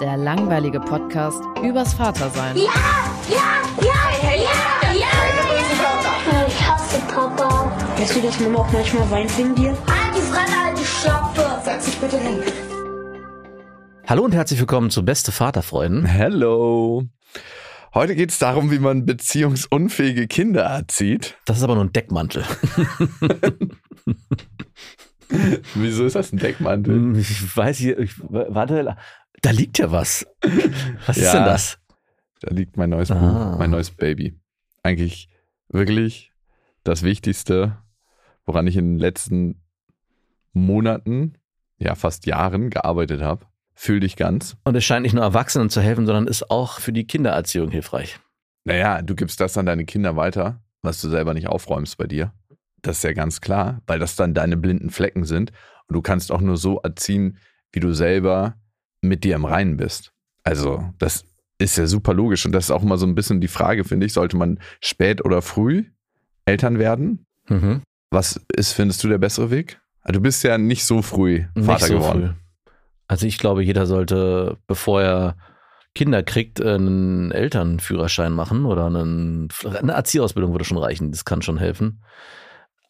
Der langweilige Podcast übers Vatersein. Ja, ja, ja, ja, ja. Ich hasse Papa. Weißt du, dass Mama auch manchmal weint wegen dir? Halt die Fremde, halt die Schöpfe. Setz dich bitte hin. Hallo und herzlich willkommen zu Beste Vaterfreuden. Hello. Heute geht es darum, wie man beziehungsunfähige Kinder erzieht. Das ist aber nur ein Deckmantel. Wieso ist das ein Deckmantel? Ich weiß hier, ich, warte, da liegt ja was. Was ist Ja. denn das? Da liegt mein neues Ah. Buch, mein neues Baby. Eigentlich wirklich das Wichtigste, woran ich in den letzten Monaten, ja fast Jahren gearbeitet habe. Fühl dich ganz. Und es scheint nicht nur Erwachsenen zu helfen, sondern ist auch für die Kindererziehung hilfreich. Naja, du gibst das an deine Kinder weiter, was du selber nicht aufräumst bei dir. Das ist ja ganz klar, weil das dann deine blinden Flecken sind. Und du kannst auch nur so erziehen, wie du selber mit dir im Reinen bist. Also, das ist ja super logisch. Und das ist auch immer so ein bisschen die Frage, finde ich, sollte man spät oder früh Eltern werden? Mhm. Was ist, findest du, der bessere Weg? Also, Du bist ja nicht so früh Vater so geworden. früh. Also ich glaube, jeder sollte, bevor er Kinder kriegt, einen Elternführerschein machen oder einen, eine Erzieherausbildung würde schon reichen. Das kann schon helfen.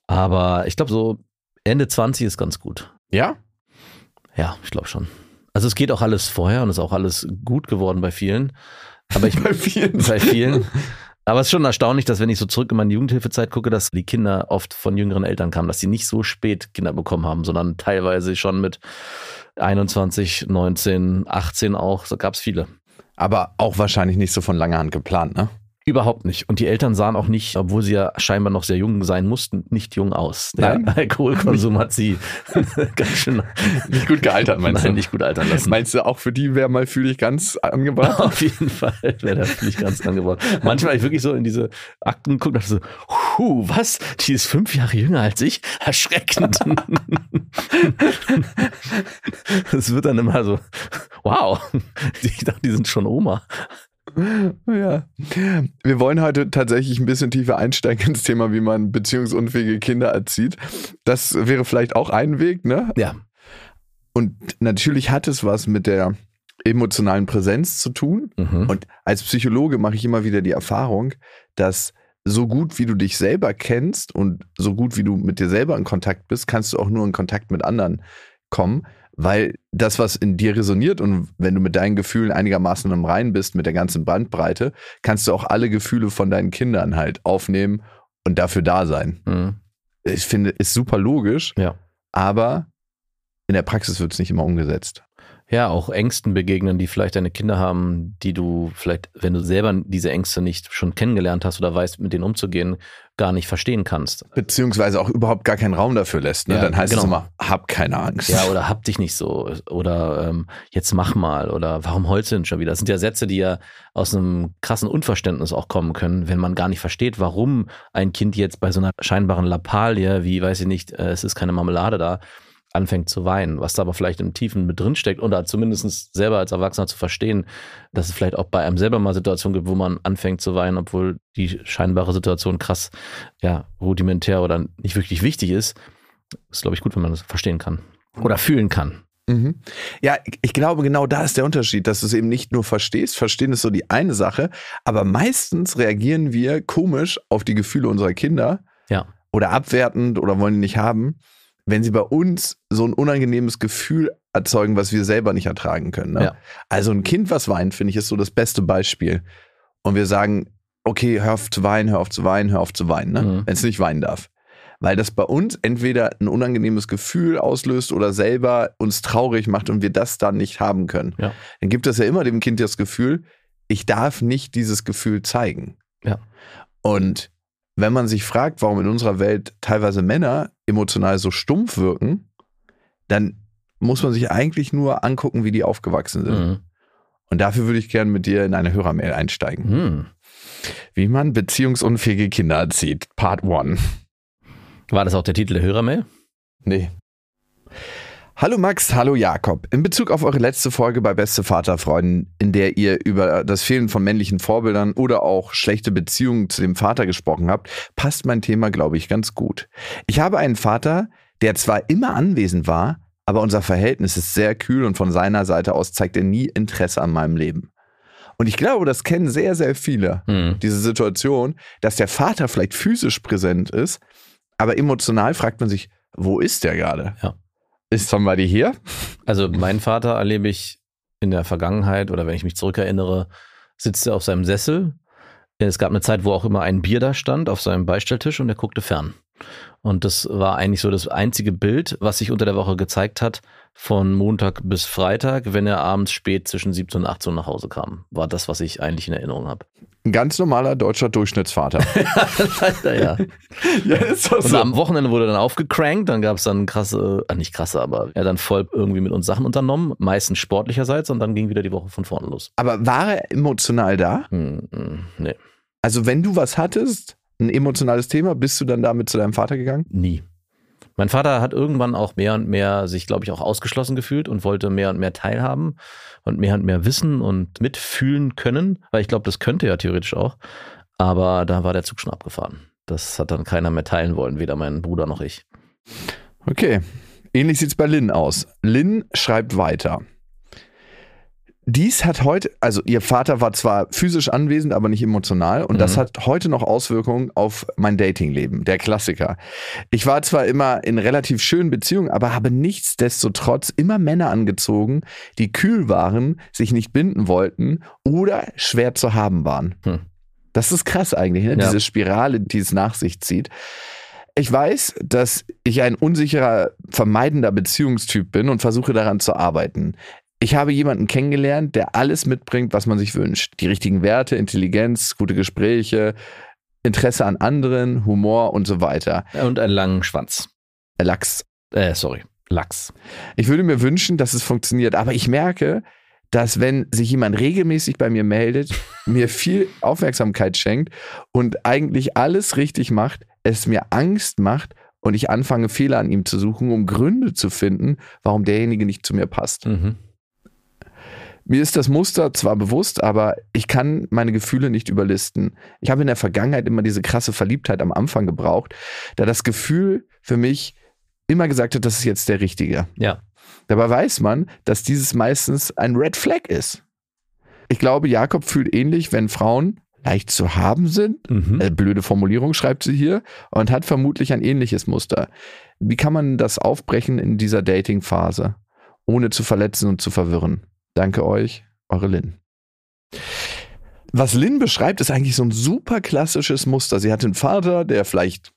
Aber ich glaube, so Ende 20 ist ganz gut. Ja? Ja, ich glaube schon. Also es geht auch alles vorher und ist auch alles gut geworden bei vielen. Aber ich Bei vielen. bei vielen. Aber es ist schon erstaunlich, dass wenn ich so zurück in meine Jugendhilfezeit gucke, dass die Kinder oft von jüngeren Eltern kamen, dass sie nicht so spät Kinder bekommen haben, sondern teilweise schon mit 21, 19, 18 auch. So gab es viele. Aber auch wahrscheinlich nicht so von langer Hand geplant, ne? Überhaupt nicht. Und die Eltern sahen auch nicht, obwohl sie ja scheinbar noch sehr jung sein mussten, nicht jung aus. Der Nein? Alkoholkonsum hat sie ganz schön Nicht gut gealtert, meinst nein, du? nicht gut altern lassen. Meinst du, auch für die wäre mal fühle ich ganz angebracht? Auf jeden Fall wäre der nicht ganz angebracht. Manchmal ich wirklich so in diese Akten geguckt und dachte so, huh, was? Die ist fünf Jahre jünger als ich? Erschreckend. Es wird dann immer so, wow. Ich dachte, die sind schon Oma. Ja. Wir wollen heute tatsächlich ein bisschen tiefer einsteigen ins Thema, wie man beziehungsunfähige Kinder erzieht. Das wäre vielleicht auch ein Weg, ne? Ja. Und natürlich hat es was mit der emotionalen Präsenz zu tun. Mhm. Und als Psychologe mache ich immer wieder die Erfahrung, dass so gut wie du dich selber kennst und so gut wie du mit dir selber in Kontakt bist, kannst du auch nur in Kontakt mit anderen kommen, weil das, was in dir resoniert und wenn du mit deinen Gefühlen einigermaßen im Rein bist, mit der ganzen Bandbreite, kannst du auch alle Gefühle von deinen Kindern halt aufnehmen und dafür da sein. Mhm. Ich finde, ist super logisch, Ja. aber in der Praxis wird es nicht immer umgesetzt. Ja, auch Ängsten begegnen, die vielleicht deine Kinder haben, die du vielleicht, wenn du selber diese Ängste nicht schon kennengelernt hast oder weißt, mit denen umzugehen, gar nicht verstehen kannst. Beziehungsweise auch überhaupt gar keinen Raum dafür lässt. Ne? Ja, Dann heißt es genau. immer, hab keine Angst. Ja, oder hab dich nicht so. Oder ähm, jetzt mach mal. Oder warum heulst du denn schon wieder? Das sind ja Sätze, die ja aus einem krassen Unverständnis auch kommen können, wenn man gar nicht versteht, warum ein Kind jetzt bei so einer scheinbaren Lappalie, wie, weiß ich nicht, äh, es ist keine Marmelade da, anfängt zu weinen, was da aber vielleicht im Tiefen mit drin steckt oder zumindest selber als Erwachsener zu verstehen, dass es vielleicht auch bei einem selber mal Situationen gibt, wo man anfängt zu weinen, obwohl die scheinbare Situation krass, ja, rudimentär oder nicht wirklich wichtig ist, ist, glaube ich, gut, wenn man das verstehen kann oder fühlen kann. Mhm. Ja, ich- glaube, genau da ist der Unterschied, dass du es eben nicht nur verstehst. Verstehen ist so die eine Sache, aber meistens reagieren wir komisch auf die Gefühle unserer Kinder Ja. oder abwertend oder wollen die nicht haben, wenn sie bei uns so ein unangenehmes Gefühl erzeugen, was wir selber nicht ertragen können. Ne? Ja. Also ein Kind, was weint, finde ich, ist so das beste Beispiel. Und wir sagen, okay, hör auf zu weinen, hör auf zu weinen, hör auf zu weinen, ne? Mhm. wenn es nicht weinen darf. Weil das bei uns entweder ein unangenehmes Gefühl auslöst oder selber uns traurig macht und wir das dann nicht haben können. Ja. Dann gibt es ja immer dem Kind das Gefühl, ich darf nicht dieses Gefühl zeigen. Ja. Und wenn man sich fragt, warum in unserer Welt teilweise Männer emotional so stumpf wirken, dann muss man sich eigentlich nur angucken, wie die aufgewachsen sind. Mhm. Und dafür würde ich gerne mit dir in eine Hörermail einsteigen. Mhm. Wie man beziehungsunfähige Kinder erzieht. Part 1. War das auch der Titel der Hörermail? Nee. Hallo Max, hallo Jakob. In Bezug auf eure letzte Folge bei Beste Vaterfreunden, in der ihr über das Fehlen von männlichen Vorbildern oder auch schlechte Beziehungen zu dem Vater gesprochen habt, passt mein Thema, glaube ich, ganz gut. Ich habe einen Vater, der zwar immer anwesend war, aber unser Verhältnis ist sehr kühl und von seiner Seite aus zeigt er nie Interesse an meinem Leben. Und ich glaube, das kennen sehr, sehr viele Mhm. diese Situation, dass der Vater vielleicht physisch präsent ist, aber emotional fragt man sich, wo ist der gerade? Ja. Ist somebody hier? Also meinen Vater erlebe ich in der Vergangenheit oder wenn ich mich zurückerinnere, sitzt er auf seinem Sessel. Es gab eine Zeit, wo auch immer ein Bier da stand auf seinem Beistelltisch und er guckte fern. Und das war eigentlich so das einzige Bild, was sich unter der Woche gezeigt hat, von Montag bis Freitag, wenn er abends spät zwischen 17 und 18 Uhr nach Hause kam. War das, was ich eigentlich in Erinnerung habe. Ein ganz normaler deutscher Durchschnittsvater. Leider, ja. ja, ist doch Und am Wochenende wurde er dann aufgecrankt, dann gab es dann krasse, äh, nicht krasse, aber er hat dann voll irgendwie mit uns Sachen unternommen, meistens sportlicherseits und dann ging wieder die Woche von vorne los. Aber war er emotional da? Hm, hm, nee, Also wenn du was hattest, ein emotionales Thema, bist du dann damit zu deinem Vater gegangen? nie. Mein Vater hat irgendwann auch mehr und mehr sich, glaube ich, auch ausgeschlossen gefühlt und wollte mehr und mehr teilhaben und mehr und mehr wissen und mitfühlen können, weil ich glaube, das könnte er theoretisch auch. Aber da war der Zug schon abgefahren. Das hat dann keiner mehr teilen wollen, weder mein Bruder noch ich. Okay. Ähnlich sieht's bei Lynn aus. Lynn schreibt weiter. Dies hat heute, also ihr Vater war zwar physisch anwesend, aber nicht emotional und das Mhm. hat heute noch Auswirkungen auf mein Datingleben, der Klassiker. Ich war zwar immer in relativ schönen Beziehungen, aber habe nichtsdestotrotz immer Männer angezogen, die kühl waren, sich nicht binden wollten oder schwer zu haben waren. Hm. Das ist krass eigentlich, ne? Ja. diese Spirale, die es nach sich zieht. Ich weiß, dass ich ein unsicherer, vermeidender Beziehungstyp bin und versuche daran zu arbeiten. Ich habe jemanden kennengelernt, der alles mitbringt, was man sich wünscht. Die richtigen Werte, Intelligenz, gute Gespräche, Interesse an anderen, Humor und so weiter. Und einen langen Schwanz. Lachs. Äh, sorry, Lachs. Ich würde mir wünschen, dass es funktioniert, aber ich merke, dass wenn sich jemand regelmäßig bei mir meldet, mir viel Aufmerksamkeit schenkt und eigentlich alles richtig macht, es mir Angst macht und ich anfange Fehler an ihm zu suchen, um Gründe zu finden, warum derjenige nicht zu mir passt. Mhm. Mir ist das Muster zwar bewusst, aber ich kann meine Gefühle nicht überlisten. Ich habe in der Vergangenheit immer diese krasse Verliebtheit am Anfang gebraucht, da das Gefühl für mich immer gesagt hat, das ist jetzt der Richtige. Ja. Dabei weiß man, dass dieses meistens ein Red Flag ist. Ich glaube, Jakob fühlt ähnlich, wenn Frauen leicht zu haben sind. Mhm. Äh, blöde Formulierung schreibt sie hier und hat vermutlich ein ähnliches Muster. Wie kann man das aufbrechen in dieser Dating-Phase, ohne zu verletzen und zu verwirren? Danke euch, eure Lynn. Was Lynn beschreibt, ist eigentlich so ein super klassisches Muster. Sie hat einen Vater, der vielleicht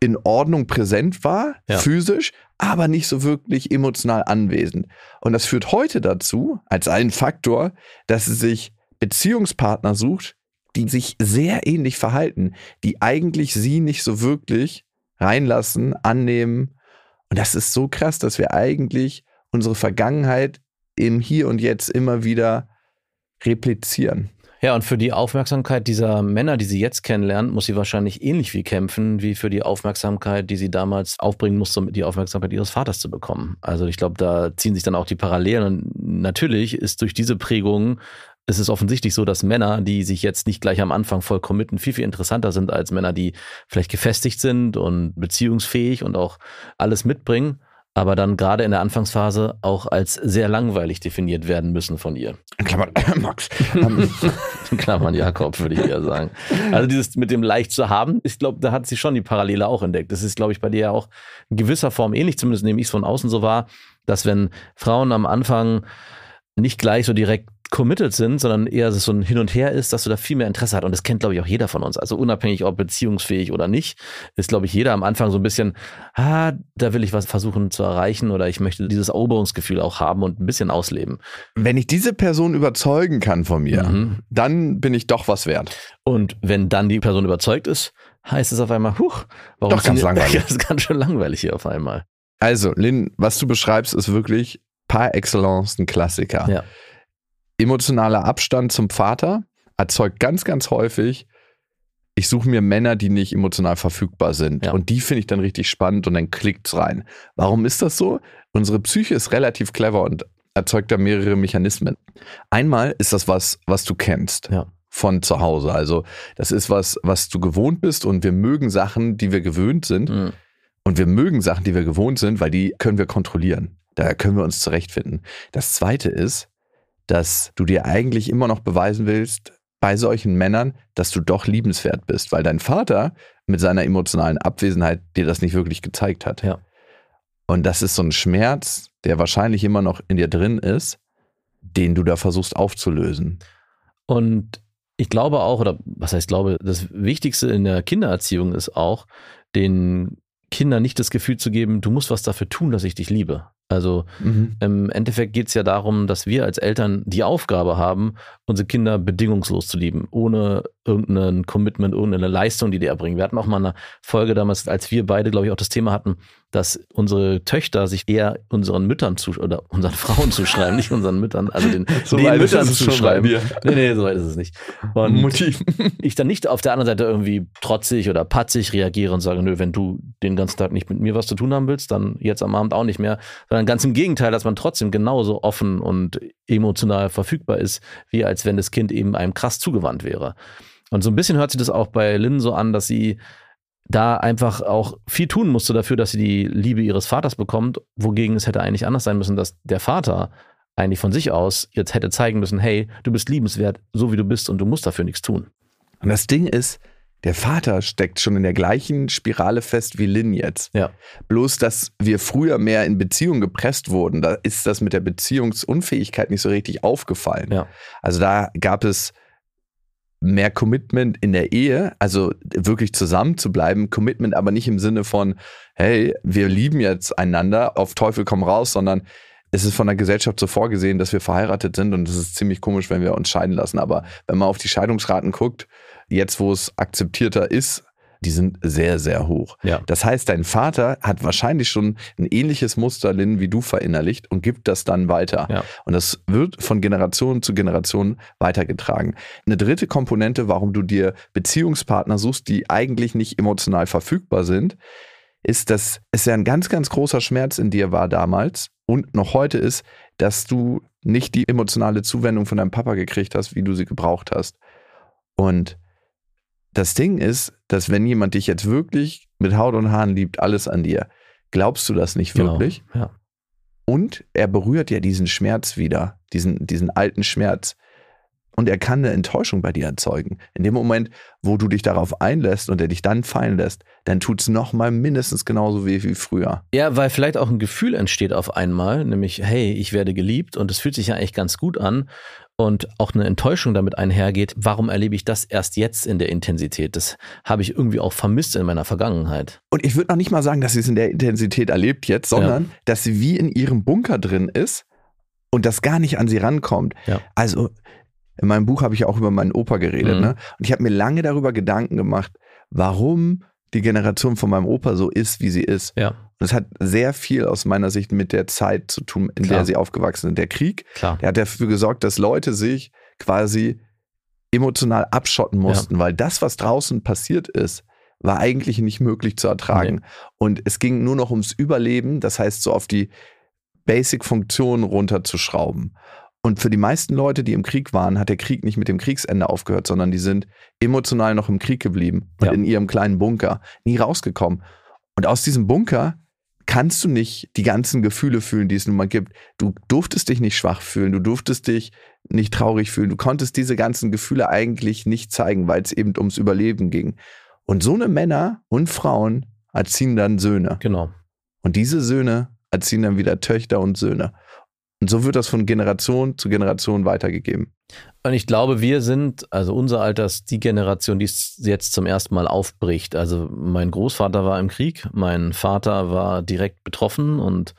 in Ordnung präsent war, Ja. physisch, aber nicht so wirklich emotional anwesend. Und das führt heute dazu, als einen Faktor, dass sie sich Beziehungspartner sucht, die sich sehr ähnlich verhalten, die eigentlich sie nicht so wirklich reinlassen, annehmen. Und das ist so krass, dass wir eigentlich unsere Vergangenheit im Hier und Jetzt immer wieder replizieren. Ja, und für die Aufmerksamkeit dieser Männer, die sie jetzt kennenlernt, muss sie wahrscheinlich ähnlich viel kämpfen, wie für die Aufmerksamkeit, die sie damals aufbringen musste, um die Aufmerksamkeit ihres Vaters zu bekommen. Also ich glaube, da ziehen sich dann auch die Parallelen. Und natürlich ist durch diese Prägung, ist es offensichtlich so, dass Männer, die sich jetzt nicht gleich am Anfang voll committen, viel, viel interessanter sind als Männer, die vielleicht gefestigt sind und beziehungsfähig und auch alles mitbringen. Aber dann gerade in der Anfangsphase auch als sehr langweilig definiert werden müssen von ihr. In Klammern, Max. Ähm, In Klammern Jakob, würde ich eher sagen. Also dieses mit dem leicht zu haben, ich glaube, da hat sie schon die Parallele auch entdeckt. Das ist, glaube ich, bei dir ja auch in gewisser Form ähnlich, zumindest nehme ich es von außen so wahr, dass wenn Frauen am Anfang nicht gleich so direkt committed sind, sondern eher so ein Hin und Her ist, dass du da viel mehr Interesse hast. Und das kennt, glaube ich, auch jeder von uns. Also unabhängig, ob beziehungsfähig oder nicht, ist, glaube ich, jeder am Anfang so ein bisschen, ah, da will ich was versuchen zu erreichen oder ich möchte dieses Eroberungsgefühl auch haben und ein bisschen ausleben. Wenn ich diese Person überzeugen kann von mir, Mhm. dann bin ich doch was wert. Und wenn dann die Person überzeugt ist, heißt es auf einmal, huch, warum Doch ganz langweilig. Das ist ganz schön langweilig hier auf einmal. Also, Lynn, was du beschreibst, ist wirklich par excellence ein Klassiker. Ja. Emotionaler Abstand zum Vater erzeugt ganz, ganz häufig, ich suche mir Männer, die nicht emotional verfügbar sind. Ja. Und die finde ich dann richtig spannend und dann klickt's rein. Warum ist das so? Unsere Psyche ist relativ clever und erzeugt da mehrere Mechanismen. Einmal ist das was, was du kennst. Ja. Von zu Hause. Also, das ist was, was du gewohnt bist und wir mögen Sachen, die wir gewöhnt sind. Mhm. Und wir mögen Sachen, die wir gewohnt sind, weil die können wir kontrollieren. Da können wir uns zurechtfinden. Das zweite ist, dass du dir eigentlich immer noch beweisen willst, bei solchen Männern, dass du doch liebenswert bist, weil dein Vater mit seiner emotionalen Abwesenheit dir das nicht wirklich gezeigt hat. Ja. Und das ist so ein Schmerz, der wahrscheinlich immer noch in dir drin ist, den du da versuchst aufzulösen. Und ich glaube auch, oder was heißt glaube, das Wichtigste in der Kindererziehung ist auch, den Kindern nicht das Gefühl zu geben, du musst was dafür tun, dass ich dich liebe. Also im Endeffekt geht es ja darum, dass wir als Eltern die Aufgabe haben, unsere Kinder bedingungslos zu lieben, ohne irgendein Commitment, irgendeine Leistung, die die erbringen. Wir hatten auch mal eine Folge damals, als wir beide, glaube ich, auch das Thema hatten, dass unsere Töchter sich eher unseren Müttern zu oder unseren Frauen zuschreiben, nicht unseren Müttern, also den, So den Müttern zuschreiben. Nee, nee, so weit ist es nicht. Und Motiv. ich dann nicht auf der anderen Seite irgendwie trotzig oder patzig reagiere und sage, nö, wenn du den ganzen Tag nicht mit mir was zu tun haben willst, dann jetzt am Abend auch nicht mehr, sondern ganz im Gegenteil, dass man trotzdem genauso offen und emotional verfügbar ist, wie als wenn das Kind eben einem krass zugewandt wäre. Und so ein bisschen hört sich das auch bei Lynn so an, dass sie da einfach auch viel tun musste dafür, dass sie die Liebe ihres Vaters bekommt, wogegen es hätte eigentlich anders sein müssen, dass der Vater eigentlich von sich aus jetzt hätte zeigen müssen, hey, du bist liebenswert, so wie du bist und du musst dafür nichts tun. Und das Ding ist, der Vater steckt schon in der gleichen Spirale fest wie Lynn jetzt. Ja. Bloß, dass wir früher mehr in Beziehung gepresst wurden, da ist das mit der Beziehungsunfähigkeit nicht so richtig aufgefallen. Ja. Also da gab es mehr Commitment in der Ehe, also wirklich zusammen zu bleiben, Commitment aber nicht im Sinne von, hey, wir lieben jetzt einander, auf Teufel komm raus, sondern es ist von der Gesellschaft so vorgesehen, dass wir verheiratet sind und es ist ziemlich komisch, wenn wir uns scheiden lassen. Aber wenn man auf die Scheidungsraten guckt, jetzt wo es akzeptierter ist, die sind sehr, sehr hoch. Ja. Das heißt, dein Vater hat wahrscheinlich schon ein ähnliches Muster, Lynn, wie du verinnerlicht und gibt das dann weiter. Ja. Und das wird von Generation zu Generation weitergetragen. Eine dritte Komponente, warum du dir Beziehungspartner suchst, die eigentlich nicht emotional verfügbar sind, ist, dass es ja ein ganz, ganz großer Schmerz in dir war damals und noch heute ist, dass du nicht die emotionale Zuwendung von deinem Papa gekriegt hast, wie du sie gebraucht hast. Und das Ding ist, dass wenn jemand dich jetzt wirklich mit Haut und Haaren liebt, alles an dir, glaubst du das nicht wirklich? Genau. Ja. Und er berührt ja diesen Schmerz wieder, diesen, diesen alten Schmerz. Und er kann eine Enttäuschung bei dir erzeugen. In dem Moment, wo du dich darauf einlässt und er dich dann fallen lässt, dann tut es nochmal mindestens genauso weh wie früher. Ja, weil vielleicht auch ein Gefühl entsteht auf einmal, nämlich, hey, ich werde geliebt und es fühlt sich ja eigentlich ganz gut an und auch eine Enttäuschung damit einhergeht. Warum erlebe ich das erst jetzt in der Intensität? Das habe ich irgendwie auch vermisst in meiner Vergangenheit. Und ich würde noch nicht mal sagen, dass sie es in der Intensität erlebt jetzt, sondern dass sie wie in ihrem Bunker drin ist und das gar nicht an sie rankommt. Ja. Also in meinem Buch habe ich auch über meinen Opa geredet. Mhm. Ne? Und ich habe mir lange darüber Gedanken gemacht, warum die Generation von meinem Opa so ist, wie sie ist. Ja, es hat sehr viel aus meiner Sicht mit der Zeit zu tun, in Klar. der sie aufgewachsen sind. Der Krieg, klar. der hat dafür gesorgt, dass Leute sich quasi emotional abschotten mussten, weil das, was draußen passiert ist, war eigentlich nicht möglich zu ertragen. Und es ging nur noch ums Überleben, das heißt so auf die Basic-Funktionen runterzuschrauben. Und für die meisten Leute, die im Krieg waren, hat der Krieg nicht mit dem Kriegsende aufgehört, sondern die sind emotional noch im Krieg geblieben und Ja. in ihrem kleinen Bunker nie rausgekommen. Und aus diesem Bunker kannst du nicht die ganzen Gefühle fühlen, die es nun mal gibt. Du durftest dich nicht schwach fühlen, du durftest dich nicht traurig fühlen, du konntest diese ganzen Gefühle eigentlich nicht zeigen, weil es eben ums Überleben ging. Und so eine Männer und Frauen erziehen dann Söhne. Genau. Und diese Söhne erziehen dann wieder Töchter und Söhne. Und so wird das von Generation zu Generation weitergegeben. Und ich glaube, wir sind, also unser Alter ist die Generation, die es jetzt zum ersten Mal aufbricht. Also mein Großvater war im Krieg, mein Vater war direkt betroffen und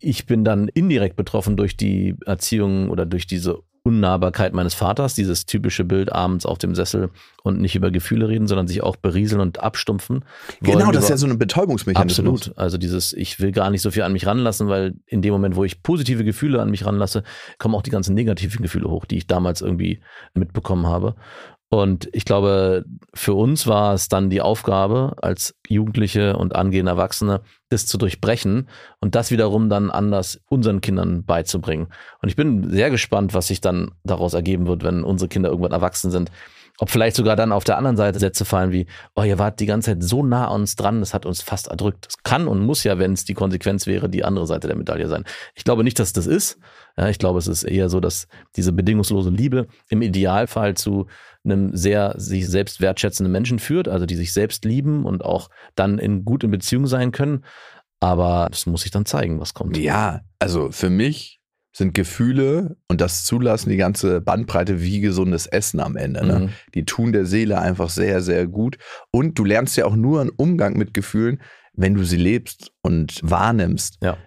ich bin dann indirekt betroffen durch die Erziehung oder durch diese Unnahbarkeit meines Vaters, dieses typische Bild abends auf dem Sessel und nicht über Gefühle reden, sondern sich auch berieseln und abstumpfen. Genau, das ist ja so ein Betäubungsmechanismus. Absolut. Also dieses, ich will gar nicht so viel an mich ranlassen, weil in dem Moment, wo ich positive Gefühle an mich ranlasse, kommen auch die ganzen negativen Gefühle hoch, die ich damals irgendwie mitbekommen habe. Und ich glaube, für uns war es dann die Aufgabe, als Jugendliche und angehende Erwachsene, das zu durchbrechen und das wiederum dann anders unseren Kindern beizubringen. Und ich bin sehr gespannt, was sich dann daraus ergeben wird, wenn unsere Kinder irgendwann erwachsen sind. Ob vielleicht sogar dann auf der anderen Seite Sätze fallen wie, oh, ihr wart die ganze Zeit so nah an uns dran, das hat uns fast erdrückt. Das kann und muss ja, wenn es die Konsequenz wäre, die andere Seite der Medaille sein. Ich glaube nicht, dass das ist. Ja, ich glaube, es ist eher so, dass diese bedingungslose Liebe im Idealfall zu einem sehr sich selbst wertschätzenden Menschen führt, also die sich selbst lieben und auch dann in gut in Beziehung sein können. Aber das muss sich dann zeigen, was kommt. Ja, also für mich sind Gefühle und das Zulassen die ganze Bandbreite wie gesundes Essen am Ende. Ne? Mhm. Die tun der Seele einfach sehr, sehr gut. Und du lernst ja auch nur einen Umgang mit Gefühlen, wenn du sie lebst und wahrnimmst. Ja.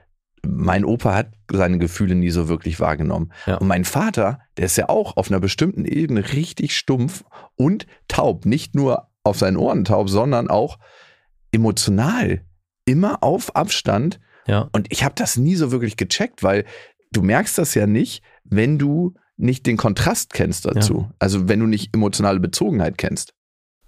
Mein Opa hat seine Gefühle nie so wirklich wahrgenommen. Ja. Und mein Vater, der ist ja auch auf einer bestimmten Ebene richtig stumpf und taub. Nicht nur auf seinen Ohren taub, sondern auch emotional. Immer auf Abstand. Ja. Und ich habe das nie so wirklich gecheckt, weil du merkst das ja nicht, wenn du nicht den Kontrast kennst dazu. Also wenn du nicht emotionale Bezogenheit kennst.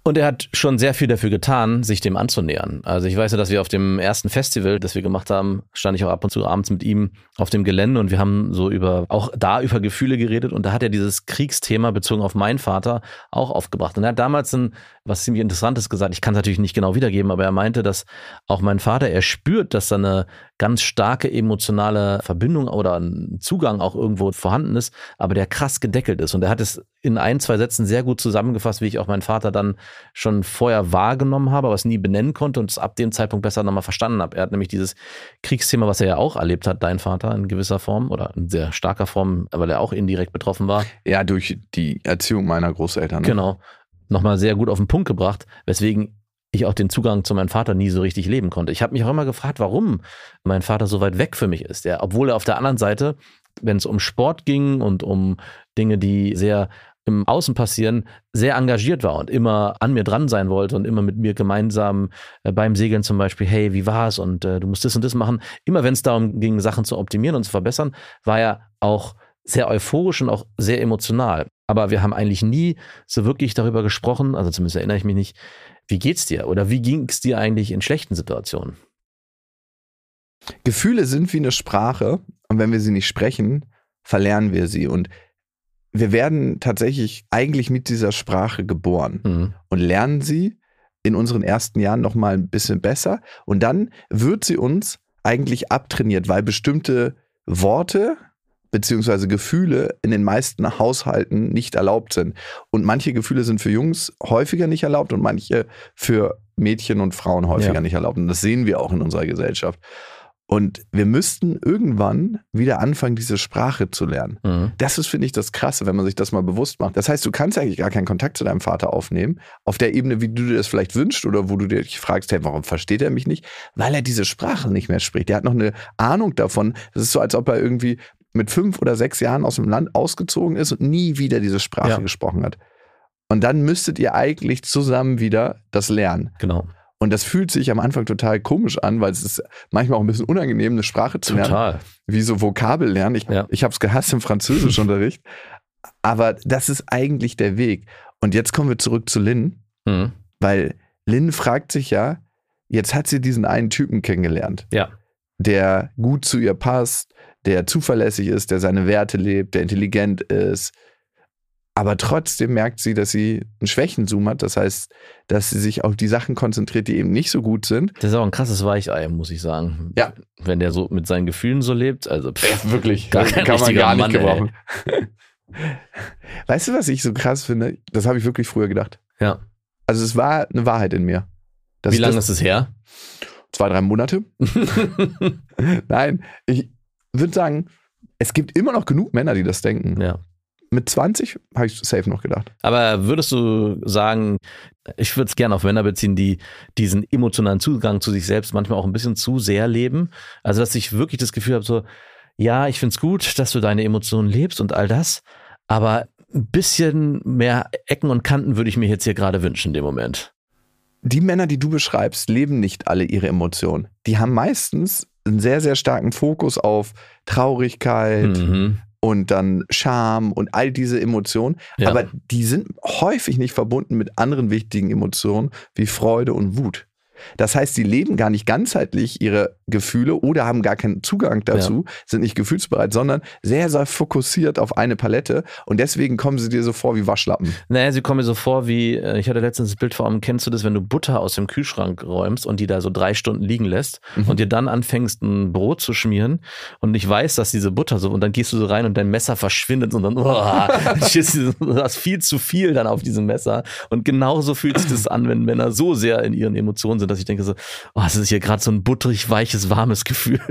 Und er hat schon sehr viel dafür getan, sich dem anzunähern. Also ich weiß ja, dass wir auf dem ersten Festival, das wir gemacht haben, stand ich auch ab und zu abends mit ihm auf dem Gelände und wir haben so über, auch da über Gefühle geredet und da hat er dieses Kriegsthema bezogen auf meinen Vater auch aufgebracht. Und er hat damals ein, was ziemlich Interessantes gesagt, ich kann es natürlich nicht genau wiedergeben, aber er meinte, dass auch mein Vater, er spürt, dass da eine ganz starke emotionale Verbindung oder ein Zugang auch irgendwo vorhanden ist, aber der krass gedeckelt ist. Und er hat es in ein, zwei Sätzen sehr gut zusammengefasst, wie ich auch meinen Vater dann schon vorher wahrgenommen habe, aber es nie benennen konnte und es ab dem Zeitpunkt besser nochmal verstanden habe. Er hat nämlich dieses Kriegsthema, was er ja auch erlebt hat, dein Vater in gewisser Form oder in sehr starker Form, weil er auch indirekt betroffen war, Ja, durch die Erziehung meiner Großeltern. Ne? genau, nochmal sehr gut auf den Punkt gebracht, weswegen ich auch den Zugang zu meinem Vater nie so richtig leben konnte. Ich habe mich auch immer gefragt, warum mein Vater so weit weg für mich ist. Ja, obwohl er auf der anderen Seite, wenn es um Sport ging und um Dinge, die sehr im Außen passieren, sehr engagiert war und immer an mir dran sein wollte und immer mit mir gemeinsam äh, beim Segeln zum Beispiel, hey, wie war's und äh, du musst das und das machen. Immer wenn es darum ging, Sachen zu optimieren und zu verbessern, war er auch sehr euphorisch und auch sehr emotional. Aber wir haben eigentlich nie so wirklich darüber gesprochen, also zumindest erinnere ich mich nicht, wie geht's dir oder wie ging es dir eigentlich in schlechten Situationen? Gefühle sind wie eine Sprache und wenn wir sie nicht sprechen, verlernen wir sie. Und wir werden tatsächlich eigentlich mit dieser Sprache geboren Mhm. und lernen sie in unseren ersten Jahren noch mal ein bisschen besser und dann wird sie uns eigentlich abtrainiert, weil bestimmte Worte beziehungsweise Gefühle in den meisten Haushalten nicht erlaubt sind. Und manche Gefühle sind für Jungs häufiger nicht erlaubt und manche für Mädchen und Frauen häufiger Ja. nicht erlaubt. Und das sehen wir auch in unserer Gesellschaft. Und wir müssten irgendwann wieder anfangen, diese Sprache zu lernen. Mhm. Das ist, finde ich, das Krasse, wenn man sich das mal bewusst macht. Das heißt, du kannst eigentlich gar keinen Kontakt zu deinem Vater aufnehmen, auf der Ebene, wie du dir das vielleicht wünschst oder wo du dich fragst, hey, warum versteht er mich nicht? Weil er diese Sprache nicht mehr spricht. Der hat noch eine Ahnung davon. Das ist so, als ob er irgendwie mit fünf oder sechs Jahren aus dem Land ausgezogen ist und nie wieder diese Sprache Ja. gesprochen hat. Und dann müsstet ihr eigentlich zusammen wieder das lernen. Genau. Und das fühlt sich am Anfang total komisch an, weil es ist manchmal auch ein bisschen unangenehm, eine Sprache zu lernen Total. wie so Vokabel lernen. Ich, Ja. ich habe es gehasst im Französischunterricht. Aber das ist eigentlich der Weg. Und jetzt kommen wir zurück zu Lynn, Mhm. weil Lynn fragt sich ja, jetzt hat sie diesen einen Typen kennengelernt, Ja. der gut zu ihr passt, der zuverlässig ist, der seine Werte lebt, der intelligent ist. aber trotzdem merkt sie, dass sie einen Schwächenzoom hat. Das heißt, dass sie sich auf die Sachen konzentriert, die eben nicht so gut sind. Das ist auch ein krasses Weichei, muss ich sagen. Ja. Wenn der so mit seinen Gefühlen so lebt, also pff, wirklich. Gar kein kann man gar nicht Mann, gebrauchen. Weißt du, was ich so krass finde? Das habe ich wirklich früher gedacht. ja. Also es war eine Wahrheit in mir. Wie lange ist es her? Zwei, drei Monate. Nein, ich würde sagen, es gibt immer noch genug Männer, die das denken. ja. Mit 20 habe ich safe noch gedacht. Aber würdest du sagen, ich würde es gerne auf Männer beziehen, die diesen emotionalen Zugang zu sich selbst manchmal auch ein bisschen zu sehr leben? Also, dass ich wirklich das Gefühl habe, so, ja, ich finde es gut, dass du deine Emotionen lebst und all das, aber ein bisschen mehr Ecken und Kanten würde ich mir jetzt hier gerade wünschen in dem Moment. Die Männer, die du beschreibst, leben nicht alle ihre Emotionen. Die haben meistens einen sehr, sehr starken Fokus auf Traurigkeit Mhm. und dann Scham und all diese Emotionen. Ja. Aber die sind häufig nicht verbunden mit anderen wichtigen Emotionen wie Freude und Wut. Das heißt, sie leben gar nicht ganzheitlich ihre Gefühle oder haben gar keinen Zugang dazu, sind nicht gefühlsbereit, sondern sehr, sehr fokussiert auf eine Palette und deswegen kommen sie dir so vor wie Waschlappen. Naja, sie kommen mir so vor wie, äh, ich hatte letztens das Bild vor Augen, kennst du das, wenn du Butter aus dem Kühlschrank räumst und die da so drei Stunden liegen lässt Mhm. und dir dann anfängst, ein Brot zu schmieren und ich weiß, dass diese Butter so, und dann gehst du so rein und dein Messer verschwindet und dann, oh, du hast viel zu viel dann auf diesem Messer und genauso fühlt sich das an, wenn Männer so sehr in ihren Emotionen sind, dass ich denke so, oh, es ist hier gerade so ein butterig, weiches, warmes Gefühl.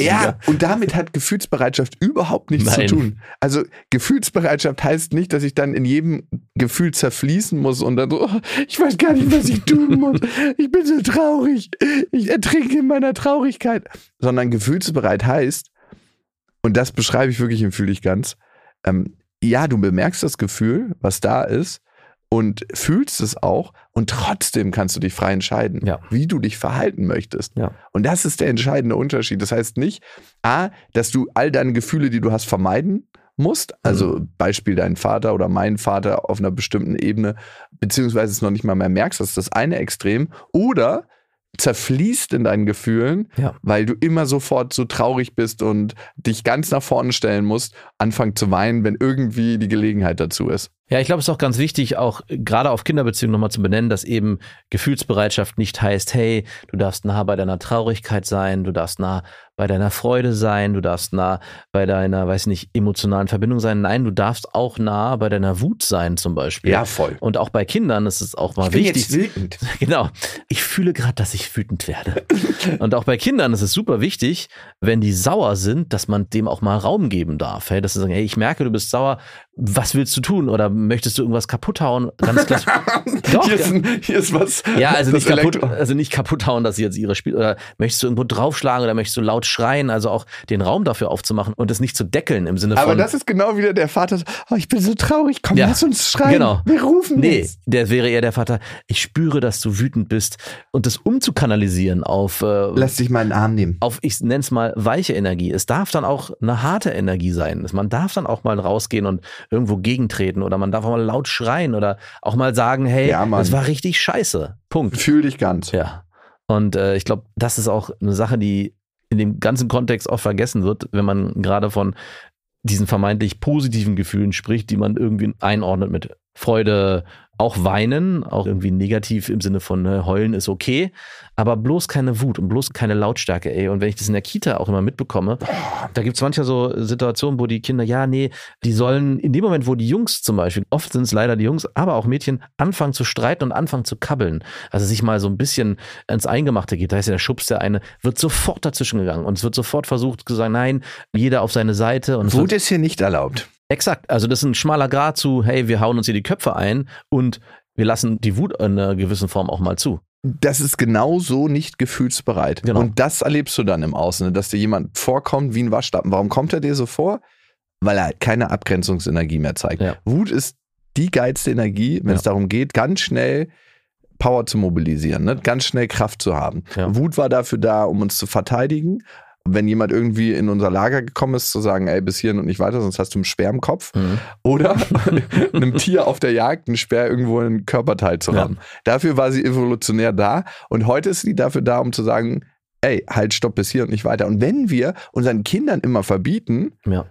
Ja, und damit hat Gefühlsbereitschaft überhaupt nichts Nein. zu tun. Also Gefühlsbereitschaft heißt nicht, dass ich dann in jedem Gefühl zerfließen muss und dann so, oh, ich weiß gar nicht, was ich tun muss. Ich bin so traurig. Ich ertrinke in meiner Traurigkeit. Sondern gefühlsbereit heißt, und das beschreibe ich wirklich und fühle ich ganz, ähm, ja, du bemerkst das Gefühl, was da ist und fühlst es auch und trotzdem kannst du dich frei entscheiden, Ja. wie du dich verhalten möchtest. Ja. Und das ist der entscheidende Unterschied. Das heißt nicht, A, dass du all deine Gefühle, die du hast, vermeiden musst. Also Beispiel dein Vater oder mein Vater auf einer bestimmten Ebene, beziehungsweise es noch nicht mal mehr merkst, das ist das eine Extrem. Oder zerfließt in deinen Gefühlen, Ja. weil du immer sofort so traurig bist und dich ganz nach vorne stellen musst, anfangen zu weinen, wenn irgendwie die Gelegenheit dazu ist. Ja, ich glaube, es ist auch ganz wichtig, auch gerade auf Kinderbeziehungen nochmal zu benennen, dass eben Gefühlsbereitschaft nicht heißt, hey, du darfst nah bei deiner Traurigkeit sein, du darfst nah bei deiner Freude sein, du darfst nah bei deiner, weiß nicht, emotionalen Verbindung sein. Nein, du darfst auch nah bei deiner Wut sein, zum Beispiel. voll. Und auch bei Kindern ist es auch mal wichtig. wütend. Genau. Ich fühle gerade, dass ich wütend werde. Und auch bei Kindern ist es super wichtig, wenn die sauer sind, dass man dem auch mal Raum geben darf. Hey, dass sie sagen, hey, ich merke, du bist sauer. Was willst du tun? Oder möchtest du irgendwas kaputt hauen? Ganz klar. Doch, hier, ist ein, hier ist was. ja, also nicht, kaputt, Elektro- also nicht kaputt hauen, dass sie jetzt ihre Spiel oder möchtest du irgendwo draufschlagen oder möchtest du laut schreien, also auch den Raum dafür aufzumachen und es nicht zu deckeln im Sinne Aber von. das ist genau wieder der Vater. Oh, ich bin so traurig. Komm, Ja, lass uns schreien. genau. Wir rufen Nee, jetzt. der wäre eher der Vater, ich spüre, dass du wütend bist und das umzukanalisieren auf, äh, Lass dich mal in den Arm nehmen. auf ich nenne es mal weiche Energie. Es darf dann auch eine harte Energie sein. Man darf dann auch mal rausgehen und irgendwo gegentreten oder man darf auch mal laut schreien oder auch mal sagen, hey, Ja, das war richtig scheiße. Punkt. Fühl dich ganz. Ja. Und äh, ich glaube, das ist auch eine Sache, die in dem ganzen Kontext oft vergessen wird, wenn man gerade von diesen vermeintlich positiven Gefühlen spricht, die man irgendwie einordnet mit Freude, auch weinen, auch irgendwie negativ im Sinne von ne, heulen ist okay, aber bloß keine Wut und bloß keine Lautstärke, ey. Und wenn ich das in der Kita auch immer mitbekomme, da gibt es manchmal so Situationen, wo die Kinder, ja, nee, die sollen in dem Moment, wo die Jungs zum Beispiel, oft sind es leider die Jungs, aber auch Mädchen, anfangen zu streiten und anfangen zu kabbeln. Also sich mal so ein bisschen ins Eingemachte geht. Da ist ja der Schubs der eine, wird sofort dazwischen gegangen und es wird sofort versucht zu sagen, nein, jeder auf seine Seite. Und Wut ist hier nicht erlaubt. Exakt. Also das ist ein schmaler Grad zu, hey, wir hauen uns hier die Köpfe ein und wir lassen die Wut in einer gewissen Form auch mal zu. Das ist genauso nicht gefühlsbereit. Genau. Und das erlebst du dann im Außen, dass dir jemand vorkommt wie ein Waschlappen. Warum kommt er dir so vor? Weil er halt keine Abgrenzungsenergie mehr zeigt. Ja. Wut ist die geilste Energie, wenn es darum geht, ganz schnell Power zu mobilisieren, ne? ganz schnell Kraft zu haben. Ja. Wut war dafür da, um uns zu verteidigen. Wenn jemand irgendwie in unser Lager gekommen ist, zu sagen, ey, bis hierhin und nicht weiter, sonst hast du einen Speer im Kopf. Mhm. Oder einem Tier auf der Jagd einen Speer irgendwo in ein Körperteil zu Ja. rammen. Dafür war sie evolutionär da und heute ist sie dafür da, um zu sagen, ey, halt, stopp bis hier und nicht weiter. Und wenn wir unseren Kindern immer verbieten, Ja.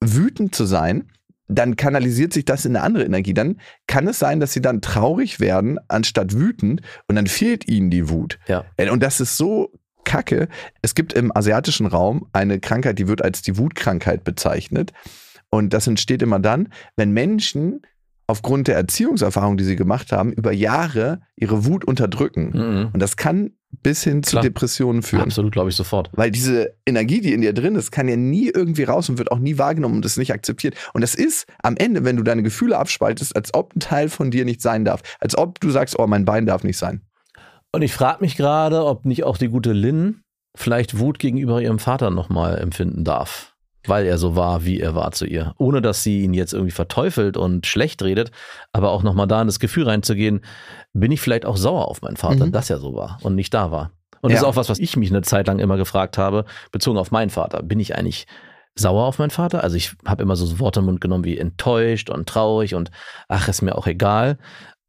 wütend zu sein, dann kanalisiert sich das in eine andere Energie. Dann kann es sein, dass sie dann traurig werden, anstatt wütend, und dann fehlt ihnen die Wut. Ja. Und das ist so kacke. Es gibt im asiatischen Raum eine Krankheit, die wird als die Wutkrankheit bezeichnet. Und das entsteht immer dann, wenn Menschen aufgrund der Erziehungserfahrung, die sie gemacht haben, über Jahre ihre Wut unterdrücken. Mhm. Und das kann bis hin zu Klar. Depressionen führen. Absolut, glaube ich sofort. Weil diese Energie, die in dir drin ist, kann ja nie irgendwie raus und wird auch nie wahrgenommen und ist nicht akzeptiert. Und das ist am Ende, wenn du deine Gefühle abspaltest, als ob ein Teil von dir nicht sein darf. Als ob du sagst, oh, mein Bein darf nicht sein. Und ich frage mich gerade, ob nicht auch die gute Lynn vielleicht Wut gegenüber ihrem Vater nochmal empfinden darf. Weil er so war, wie er war zu ihr. Ohne dass sie ihn jetzt irgendwie verteufelt und schlecht redet, aber auch nochmal da in das Gefühl reinzugehen, bin ich vielleicht auch sauer auf meinen Vater, Mhm. dass er so war und nicht da war. Und das Ja. ist auch was, was ich mich eine Zeit lang immer gefragt habe, bezogen auf meinen Vater. Bin ich eigentlich sauer auf meinen Vater? Also ich habe immer so Worte im Mund genommen wie enttäuscht und traurig und ach, ist mir auch egal.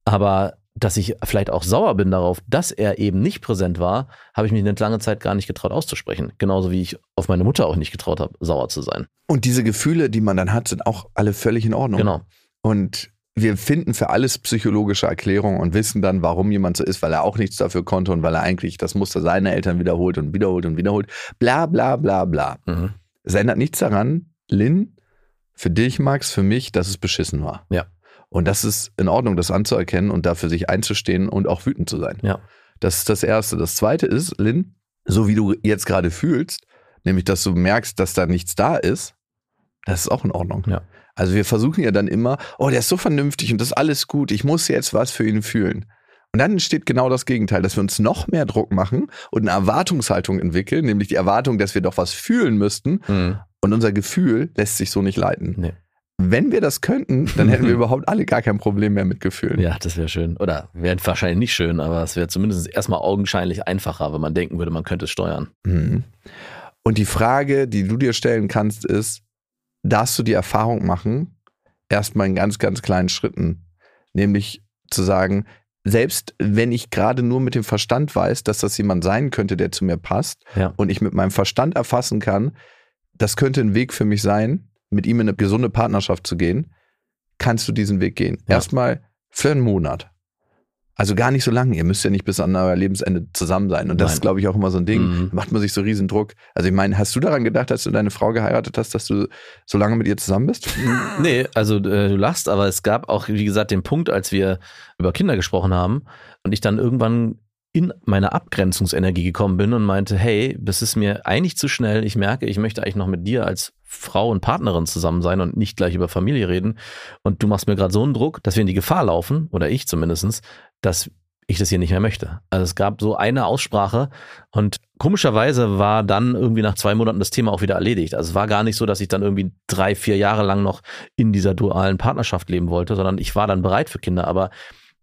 Aber dass ich vielleicht auch sauer bin darauf, dass er eben nicht präsent war, habe ich mich eine lange Zeit gar nicht getraut auszusprechen. Genauso wie ich auf meine Mutter auch nicht getraut habe, sauer zu sein. Und diese Gefühle, die man dann hat, sind auch alle völlig in Ordnung. Genau. Und wir finden für alles psychologische Erklärungen und wissen dann, warum jemand so ist, weil er auch nichts dafür konnte und weil er eigentlich das Muster seiner Eltern wiederholt und wiederholt und wiederholt. Bla bla bla bla. Mhm. Es ändert nichts daran, Lynn, für dich, Max, für mich, dass es beschissen war. Ja. Und das ist in Ordnung, das anzuerkennen und dafür sich einzustehen und auch wütend zu sein. Ja. Das ist das Erste. Das Zweite ist, Lynn, so wie du jetzt gerade fühlst, nämlich, dass du merkst, dass da nichts da ist, das ist auch in Ordnung. Ja. Also wir versuchen ja dann immer, oh, der ist so vernünftig und das ist alles gut, ich muss jetzt was für ihn fühlen. Und dann entsteht genau das Gegenteil, dass wir uns noch mehr Druck machen und eine Erwartungshaltung entwickeln, nämlich die Erwartung, dass wir doch was fühlen müssten Mhm. und unser Gefühl lässt sich so nicht leiten. Nee. Wenn wir das könnten, dann hätten wir überhaupt alle gar kein Problem mehr mit Gefühlen. Ja, das wäre schön. Oder wäre wahrscheinlich nicht schön, aber es wäre zumindest erstmal augenscheinlich einfacher, wenn man denken würde, man könnte es steuern. Mhm. Und die Frage, die du dir stellen kannst, ist, darfst du die Erfahrung machen, erstmal in ganz, ganz kleinen Schritten, nämlich zu sagen, selbst wenn ich gerade nur mit dem Verstand weiß, dass das jemand sein könnte, der zu mir passt, Ja. und ich mit meinem Verstand erfassen kann, das könnte ein Weg für mich sein, mit ihm in eine gesunde Partnerschaft zu gehen, kannst du diesen Weg gehen. Ja. Erstmal für einen Monat. Also gar nicht so lange. Ihr müsst ja nicht bis an euer Lebensende zusammen sein. Und das Nein. ist, glaube ich, auch immer so ein Ding. Mhm. Da macht man sich so riesen Druck. Also ich meine, hast du daran gedacht, als du deine Frau geheiratet hast, dass du so lange mit ihr zusammen bist? Nee, also äh, du lachst, aber es gab auch, wie gesagt, den Punkt, als wir über Kinder gesprochen haben und ich dann irgendwann in meine Abgrenzungsenergie gekommen bin und meinte, hey, das ist mir eigentlich zu schnell. Ich merke, ich möchte eigentlich noch mit dir als Frau und Partnerin zusammen sein und nicht gleich über Familie reden. Und du machst mir gerade so einen Druck, dass wir in die Gefahr laufen, oder ich zumindestens, dass ich das hier nicht mehr möchte. Also es gab so eine Aussprache und komischerweise war dann irgendwie nach zwei Monaten das Thema auch wieder erledigt. Also es war gar nicht so, dass ich dann irgendwie drei, vier Jahre lang noch in dieser dualen Partnerschaft leben wollte, sondern ich war dann bereit für Kinder, aber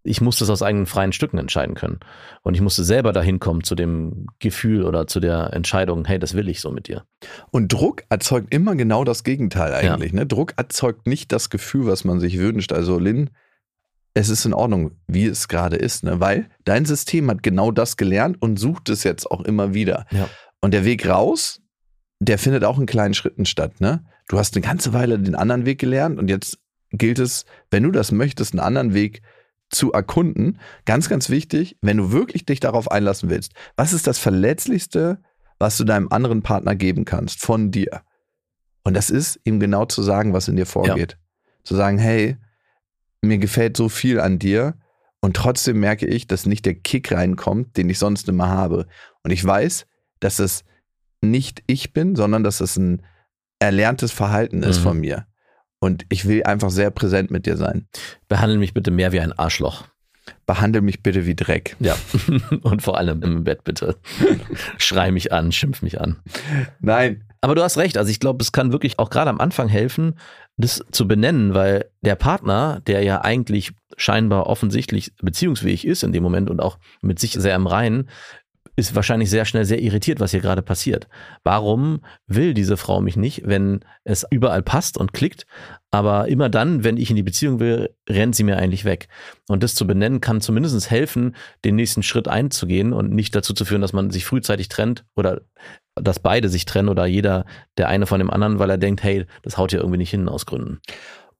ich musste es aus eigenen freien Stücken entscheiden können. Und ich musste selber dahin kommen zu dem Gefühl oder zu der Entscheidung, hey, das will ich so mit dir. Und Druck erzeugt immer genau das Gegenteil eigentlich. Ne? Druck erzeugt nicht das Gefühl, was man sich wünscht. Also Lynn, es ist in Ordnung, wie es gerade ist, ne? weil dein System hat genau das gelernt und sucht es jetzt auch immer wieder. Ja. Und der Weg raus, der findet auch in kleinen Schritten statt. Ne? Du hast eine ganze Weile den anderen Weg gelernt und jetzt gilt es, wenn du das möchtest, einen anderen Weg zu erkunden. Ganz, ganz wichtig, wenn du wirklich dich darauf einlassen willst. Was ist das Verletzlichste, was du deinem anderen Partner geben kannst von dir? Und das ist ihm genau zu sagen, was in dir vorgeht. Zu sagen, hey, mir gefällt so viel an dir und trotzdem merke ich, dass nicht der Kick reinkommt, den ich sonst immer habe. Und ich weiß, dass es nicht ich bin, sondern dass es ein erlerntes Verhalten ist Mhm. von mir. Und ich will einfach sehr präsent mit dir sein. Behandle mich bitte mehr wie ein Arschloch. Behandle mich bitte wie Dreck. Ja. Und vor allem im Bett bitte. Schrei mich an, schimpf mich an. Nein. Aber du hast recht. Also ich glaube, es kann wirklich auch gerade am Anfang helfen, das zu benennen, weil der Partner, der ja eigentlich scheinbar offensichtlich beziehungsfähig ist in dem Moment und auch mit sich sehr im Reinen, ist wahrscheinlich sehr schnell sehr irritiert, was hier gerade passiert. Warum will diese Frau mich nicht, wenn es überall passt und klickt, aber immer dann, wenn ich in die Beziehung will, rennt sie mir eigentlich weg. Und das zu benennen kann zumindest helfen, den nächsten Schritt einzugehen und nicht dazu zu führen, dass man sich frühzeitig trennt oder dass beide sich trennen oder jeder der eine von dem anderen, weil er denkt, hey, das haut ja irgendwie nicht hin aus Gründen.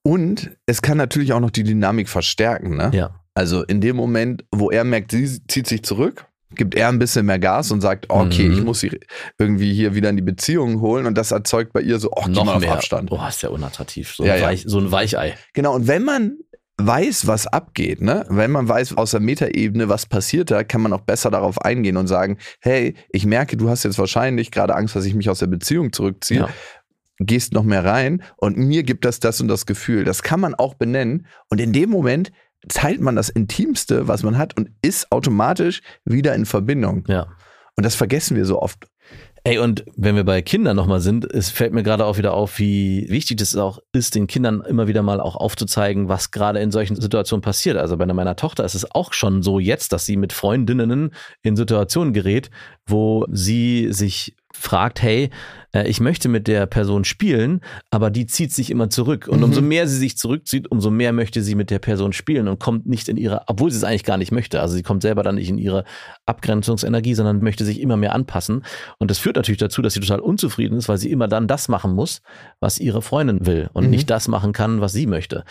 Und es kann natürlich auch noch die Dynamik verstärken. Ne? Ja. Also in dem Moment, wo er merkt, sie zieht sich zurück, gibt er ein bisschen mehr Gas und sagt, okay, Mhm. ich muss sie irgendwie hier wieder in die Beziehung holen und das erzeugt bei ihr so, oh, Noch mehr. Abstand. Boah, ist ja unattraktiv. So, Ja, ein, ja. Weich, so ein Weichei. Genau, und wenn man weiß, was abgeht, ne? wenn man weiß aus der Metaebene, was passiert da, kann man auch besser darauf eingehen und sagen, hey, ich merke, du hast jetzt wahrscheinlich gerade Angst, dass ich mich aus der Beziehung zurückziehe. Ja. Gehst noch mehr rein und mir gibt das das und das Gefühl. Das kann man auch benennen. Und in dem Moment teilt man das Intimste, was man hat und ist automatisch wieder in Verbindung. Ja. Und das vergessen wir so oft. Ey, und wenn wir bei Kindern nochmal sind, es fällt mir gerade auch wieder auf, wie wichtig das auch ist, den Kindern immer wieder mal auch aufzuzeigen, was gerade in solchen Situationen passiert. Also bei meiner Tochter ist es auch schon so jetzt, dass sie mit Freundinnen in Situationen gerät, wo sie sich fragt, hey, äh, ich möchte mit der Person spielen, aber die zieht sich immer zurück. Und Mhm. umso mehr sie sich zurückzieht, umso mehr möchte sie mit der Person spielen und kommt nicht in ihre, obwohl sie es eigentlich gar nicht möchte. Also sie kommt selber dann nicht in ihre Abgrenzungsenergie, sondern möchte sich immer mehr anpassen. Und das führt natürlich dazu, dass sie total unzufrieden ist, weil sie immer dann das machen muss, was ihre Freundin will und Mhm. nicht das machen kann, was sie möchte.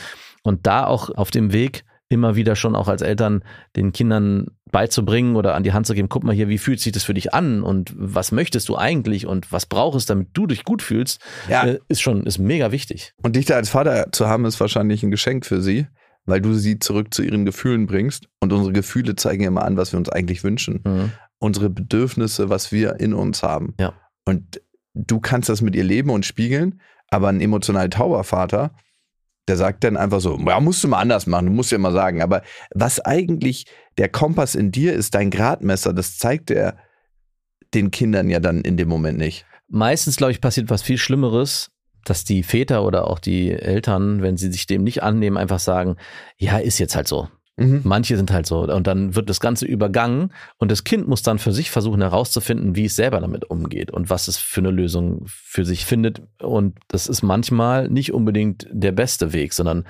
Und da auch auf dem Weg immer wieder schon auch als Eltern den Kindern beizubringen oder an die Hand zu geben, guck mal hier, wie fühlt sich das für dich an und was möchtest du eigentlich und was brauchst, damit du dich gut fühlst, Ja. äh, ist schon, ist mega wichtig. Und dich da als Vater zu haben, ist wahrscheinlich ein Geschenk für sie, weil du sie zurück zu ihren Gefühlen bringst. Und unsere Gefühle zeigen immer an, was wir uns eigentlich wünschen. Mhm. Unsere Bedürfnisse, was wir in uns haben. Ja. Und du kannst das mit ihr leben und spiegeln, aber ein emotional tauber Vater, der sagt dann einfach so, ja, musst du mal anders machen, du musst ja mal sagen. Aber was eigentlich der Kompass in dir ist, dein Gradmesser, das zeigt er den Kindern ja dann in dem Moment nicht. Meistens, glaube ich, passiert was viel Schlimmeres, dass die Väter oder auch die Eltern, wenn sie sich dem nicht annehmen, einfach sagen, ja, ist jetzt halt so. Mhm. Manche sind halt so. Und dann wird das Ganze übergangen und das Kind muss dann für sich versuchen herauszufinden, wie es selber damit umgeht und was es für eine Lösung für sich findet. Und das ist manchmal nicht unbedingt der beste Weg, sondern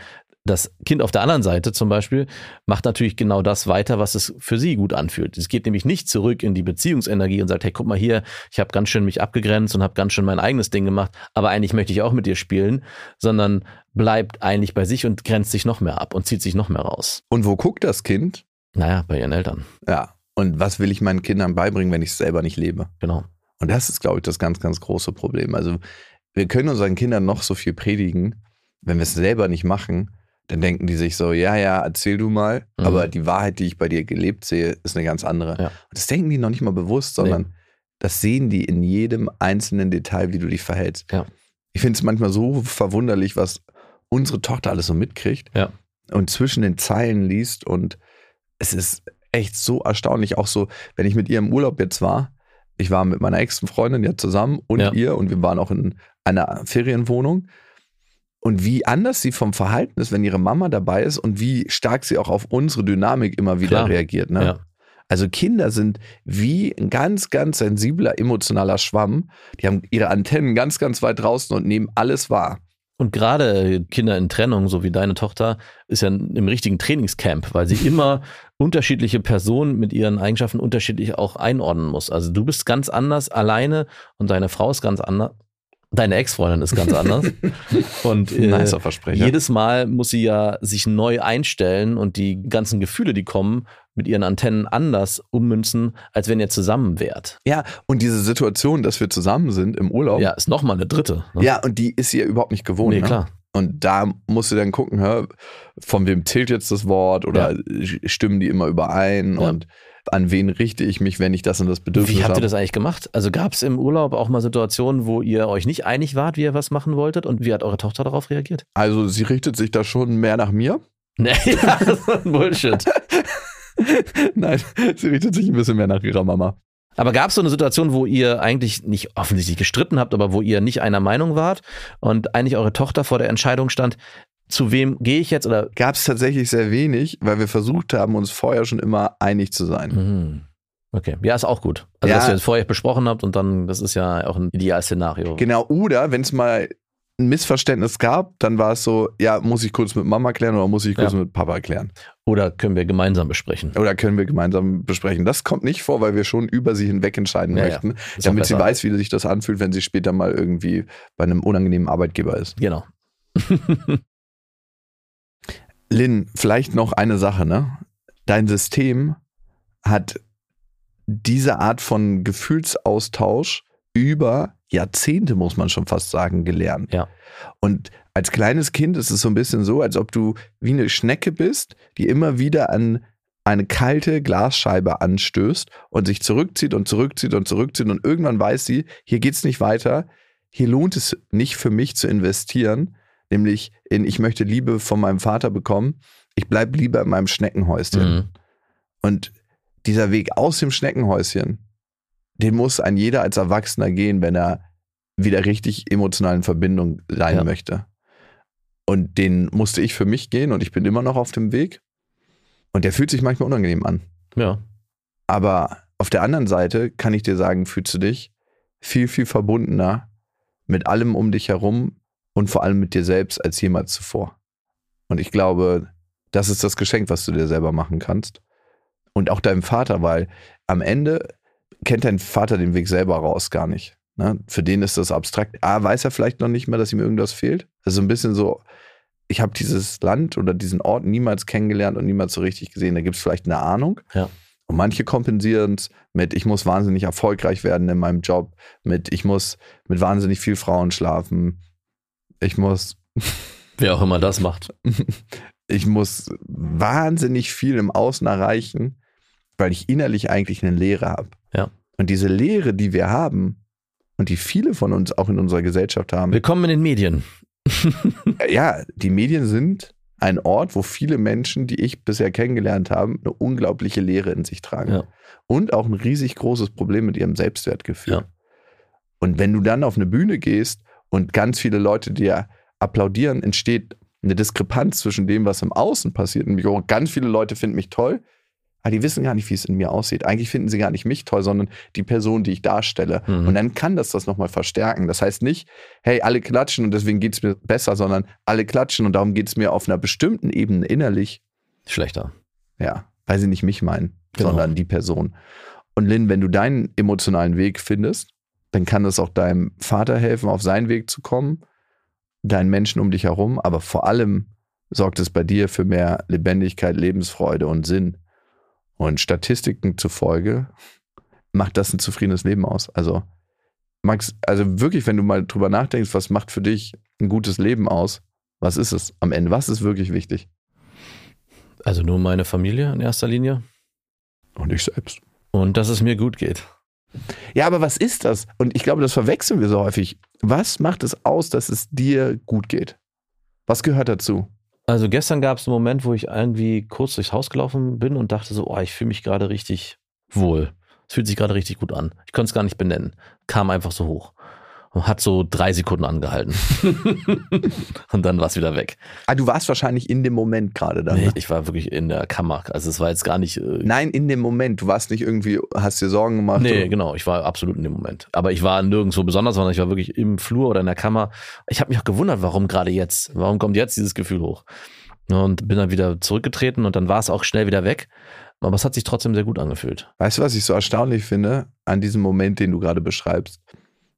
das Kind auf der anderen Seite zum Beispiel macht natürlich genau das weiter, was es für sie gut anfühlt. Es geht nämlich nicht zurück in die Beziehungsenergie und sagt, hey, guck mal hier, ich habe ganz schön mich abgegrenzt und habe ganz schön mein eigenes Ding gemacht, aber eigentlich möchte ich auch mit dir spielen, sondern bleibt eigentlich bei sich und grenzt sich noch mehr ab und zieht sich noch mehr raus. Und wo guckt das Kind? Naja, bei ihren Eltern, Ja. Und was will ich meinen Kindern beibringen, wenn ich es selber nicht lebe? genau. Und das ist, glaube ich, das ganz, ganz große Problem. Also wir können unseren Kindern noch so viel predigen, wenn wir es selber nicht machen, dann denken die sich so, ja, ja, erzähl du mal, Mhm. aber die Wahrheit, die ich bei dir gelebt sehe, ist eine ganz andere. Ja. Und das denken die noch nicht mal bewusst, sondern das sehen die in jedem einzelnen Detail, wie du dich verhältst. Ja. Ich finde es manchmal so verwunderlich, was unsere Tochter alles so mitkriegt Ja. und zwischen den Zeilen liest und es ist echt so erstaunlich, auch so, wenn ich mit ihr im Urlaub jetzt war, ich war mit meiner engsten Freundin ja zusammen und ihr und wir waren auch in einer Ferienwohnung und wie anders sie vom Verhalten ist, wenn ihre Mama dabei ist und wie stark sie auch auf unsere Dynamik immer wieder Klar. reagiert. Ne? Ja. Also Kinder sind wie ein ganz, ganz sensibler, emotionaler Schwamm. Die haben ihre Antennen ganz, ganz weit draußen und nehmen alles wahr. Und gerade Kinder in Trennung, so wie deine Tochter, ist ja im richtigen Trainingscamp, weil sie immer unterschiedliche Personen mit ihren Eigenschaften unterschiedlich auch einordnen muss. Also du bist ganz anders alleine und deine Frau ist ganz anders. Deine Ex-Freundin ist ganz anders. Und äh, Nicer Versprecher. jedes Mal muss sie ja sich neu einstellen und die ganzen Gefühle, die kommen, mit ihren Antennen anders ummünzen, als wenn ihr zusammen wärt. Ja, und diese Situation, dass wir zusammen sind im Urlaub, Ja, ist nochmal eine dritte. ne? ja, und die ist sie ja überhaupt nicht gewohnt. nee, ne? klar. Und da musst du dann gucken, hör, von wem zählt jetzt das Wort oder stimmen die immer überein Ja. und an wen richte ich mich, wenn ich das und das Bedürfnis Wie habt ihr habe. das eigentlich gemacht? Also gab es im Urlaub auch mal Situationen, wo ihr euch nicht einig wart, wie ihr was machen wolltet? Und wie hat eure Tochter darauf reagiert? Also sie richtet sich da schon mehr nach mir. Nee, ja, das ist Bullshit. Nein, sie richtet sich ein bisschen mehr nach ihrer Mama. Aber gab es so eine Situation, wo ihr eigentlich nicht offensichtlich gestritten habt, aber wo ihr nicht einer Meinung wart und eigentlich eure Tochter vor der Entscheidung stand, zu wem gehe ich jetzt oder Gab es tatsächlich sehr wenig, weil wir versucht haben, uns vorher schon immer einig zu sein. Mhm. Okay, ja, ist auch gut. Also, Ja. dass ihr es vorher besprochen habt und dann, das ist ja auch ein Idealszenario. Genau, oder wenn es mal ein Missverständnis gab, dann war es so, ja, muss ich kurz mit Mama klären oder muss ich kurz Ja. mit Papa klären? Oder können wir gemeinsam besprechen? Oder können wir gemeinsam besprechen? Das kommt nicht vor, weil wir schon über sie hinweg entscheiden Ja, möchten, damit sie weiß, wie sich das anfühlt, wenn sie später mal irgendwie bei einem unangenehmen Arbeitgeber ist. Genau. Lynn, vielleicht noch eine Sache, ne? Dein System hat diese Art von Gefühlsaustausch über Jahrzehnte, muss man schon fast sagen, gelernt. Ja. Und als kleines Kind ist es so ein bisschen so, als ob du wie eine Schnecke bist, die immer wieder an eine kalte Glasscheibe anstößt und sich zurückzieht und zurückzieht und zurückzieht und irgendwann weiß sie, hier geht's nicht weiter, hier lohnt es nicht für mich zu investieren, nämlich in ich möchte Liebe von meinem Vater bekommen, ich bleibe lieber in meinem Schneckenhäuschen. Mhm. Und dieser Weg aus dem Schneckenhäuschen, den muss ein jeder als Erwachsener gehen, wenn er wieder richtig emotional in Verbindung sein Ja. möchte. Und den musste ich für mich gehen und ich bin immer noch auf dem Weg. Und der fühlt sich manchmal unangenehm an. Ja. Aber auf der anderen Seite kann ich dir sagen, fühlst du dich viel, viel verbundener mit allem um dich herum und vor allem mit dir selbst als jemals zuvor. Und ich glaube, das ist das Geschenk, was du dir selber machen kannst. Und auch deinem Vater, weil am Ende kennt dein Vater den Weg selber raus gar nicht. Ne? Für den ist das abstrakt. A, weiß er vielleicht noch nicht mal, dass ihm irgendwas fehlt. Also ein bisschen so, ich habe dieses Land oder diesen Ort niemals kennengelernt und niemals so richtig gesehen. Da gibt es vielleicht eine Ahnung. Ja. Und manche kompensieren es mit, ich muss wahnsinnig erfolgreich werden in meinem Job, mit, ich muss mit wahnsinnig viel Frauen schlafen, ich muss, Wer auch immer das macht. ich muss wahnsinnig viel im Außen erreichen, weil ich innerlich eigentlich eine Leere habe. Ja. Und diese Leere, die wir haben und die viele von uns auch in unserer Gesellschaft haben, Willkommen in den Medien. ja, die Medien sind ein Ort, wo viele Menschen, die ich bisher kennengelernt habe, eine unglaubliche Leere in sich tragen. Ja. Und auch ein riesig großes Problem mit ihrem Selbstwertgefühl. Ja. Und wenn du dann auf eine Bühne gehst und ganz viele Leute dir applaudieren, entsteht eine Diskrepanz zwischen dem, was im Außen passiert. Nämlich auch ganz viele Leute finden mich toll, aber die wissen gar nicht, wie es in mir aussieht. Eigentlich finden sie gar nicht mich toll, sondern die Person, die ich darstelle. Mhm. Und dann kann das das nochmal verstärken. Das heißt nicht, hey, alle klatschen und deswegen geht es mir besser, sondern alle klatschen und darum geht es mir auf einer bestimmten Ebene innerlich, Schlechter. ja, weil sie nicht mich meinen, Genau. sondern die Person. Und Lynn, wenn du deinen emotionalen Weg findest, dann kann das auch deinem Vater helfen, auf seinen Weg zu kommen, deinen Menschen um dich herum, aber vor allem sorgt es bei dir für mehr Lebendigkeit, Lebensfreude und Sinn. Und Statistiken zufolge macht das ein zufriedenes Leben aus. Also, Max, also wirklich, wenn du mal drüber nachdenkst, was macht für dich ein gutes Leben aus, was ist es am Ende? Was ist wirklich wichtig? Also nur meine Familie in erster Linie. Und ich selbst. Und dass es mir gut geht. Ja, aber was ist das? Und ich glaube, das verwechseln wir so häufig. Was macht es aus, dass es dir gut geht? Was gehört dazu? Also gestern gab es einen Moment, wo ich irgendwie kurz durchs Haus gelaufen bin und dachte so, oh, ich fühle mich gerade richtig wohl. Es fühlt sich gerade richtig gut an. Ich konnte es gar nicht benennen. Kam einfach so hoch. Und hat so drei Sekunden angehalten. und dann war es wieder weg. Ah, du warst wahrscheinlich in dem Moment gerade da. Nee, ne? ich war wirklich in der Kammer. Also es war jetzt gar nicht. Äh, Nein, in dem Moment. Du warst nicht irgendwie, hast dir Sorgen gemacht. Nee, oder- genau, ich war absolut in dem Moment. Aber ich war nirgendwo besonders, sondern ich war wirklich im Flur oder in der Kammer. Ich habe mich auch gewundert, warum gerade jetzt? Warum kommt jetzt dieses Gefühl hoch? Und bin dann wieder zurückgetreten und dann war es auch schnell wieder weg. Aber es hat sich trotzdem sehr gut angefühlt. Weißt du, was ich so erstaunlich finde an diesem Moment, den du gerade beschreibst?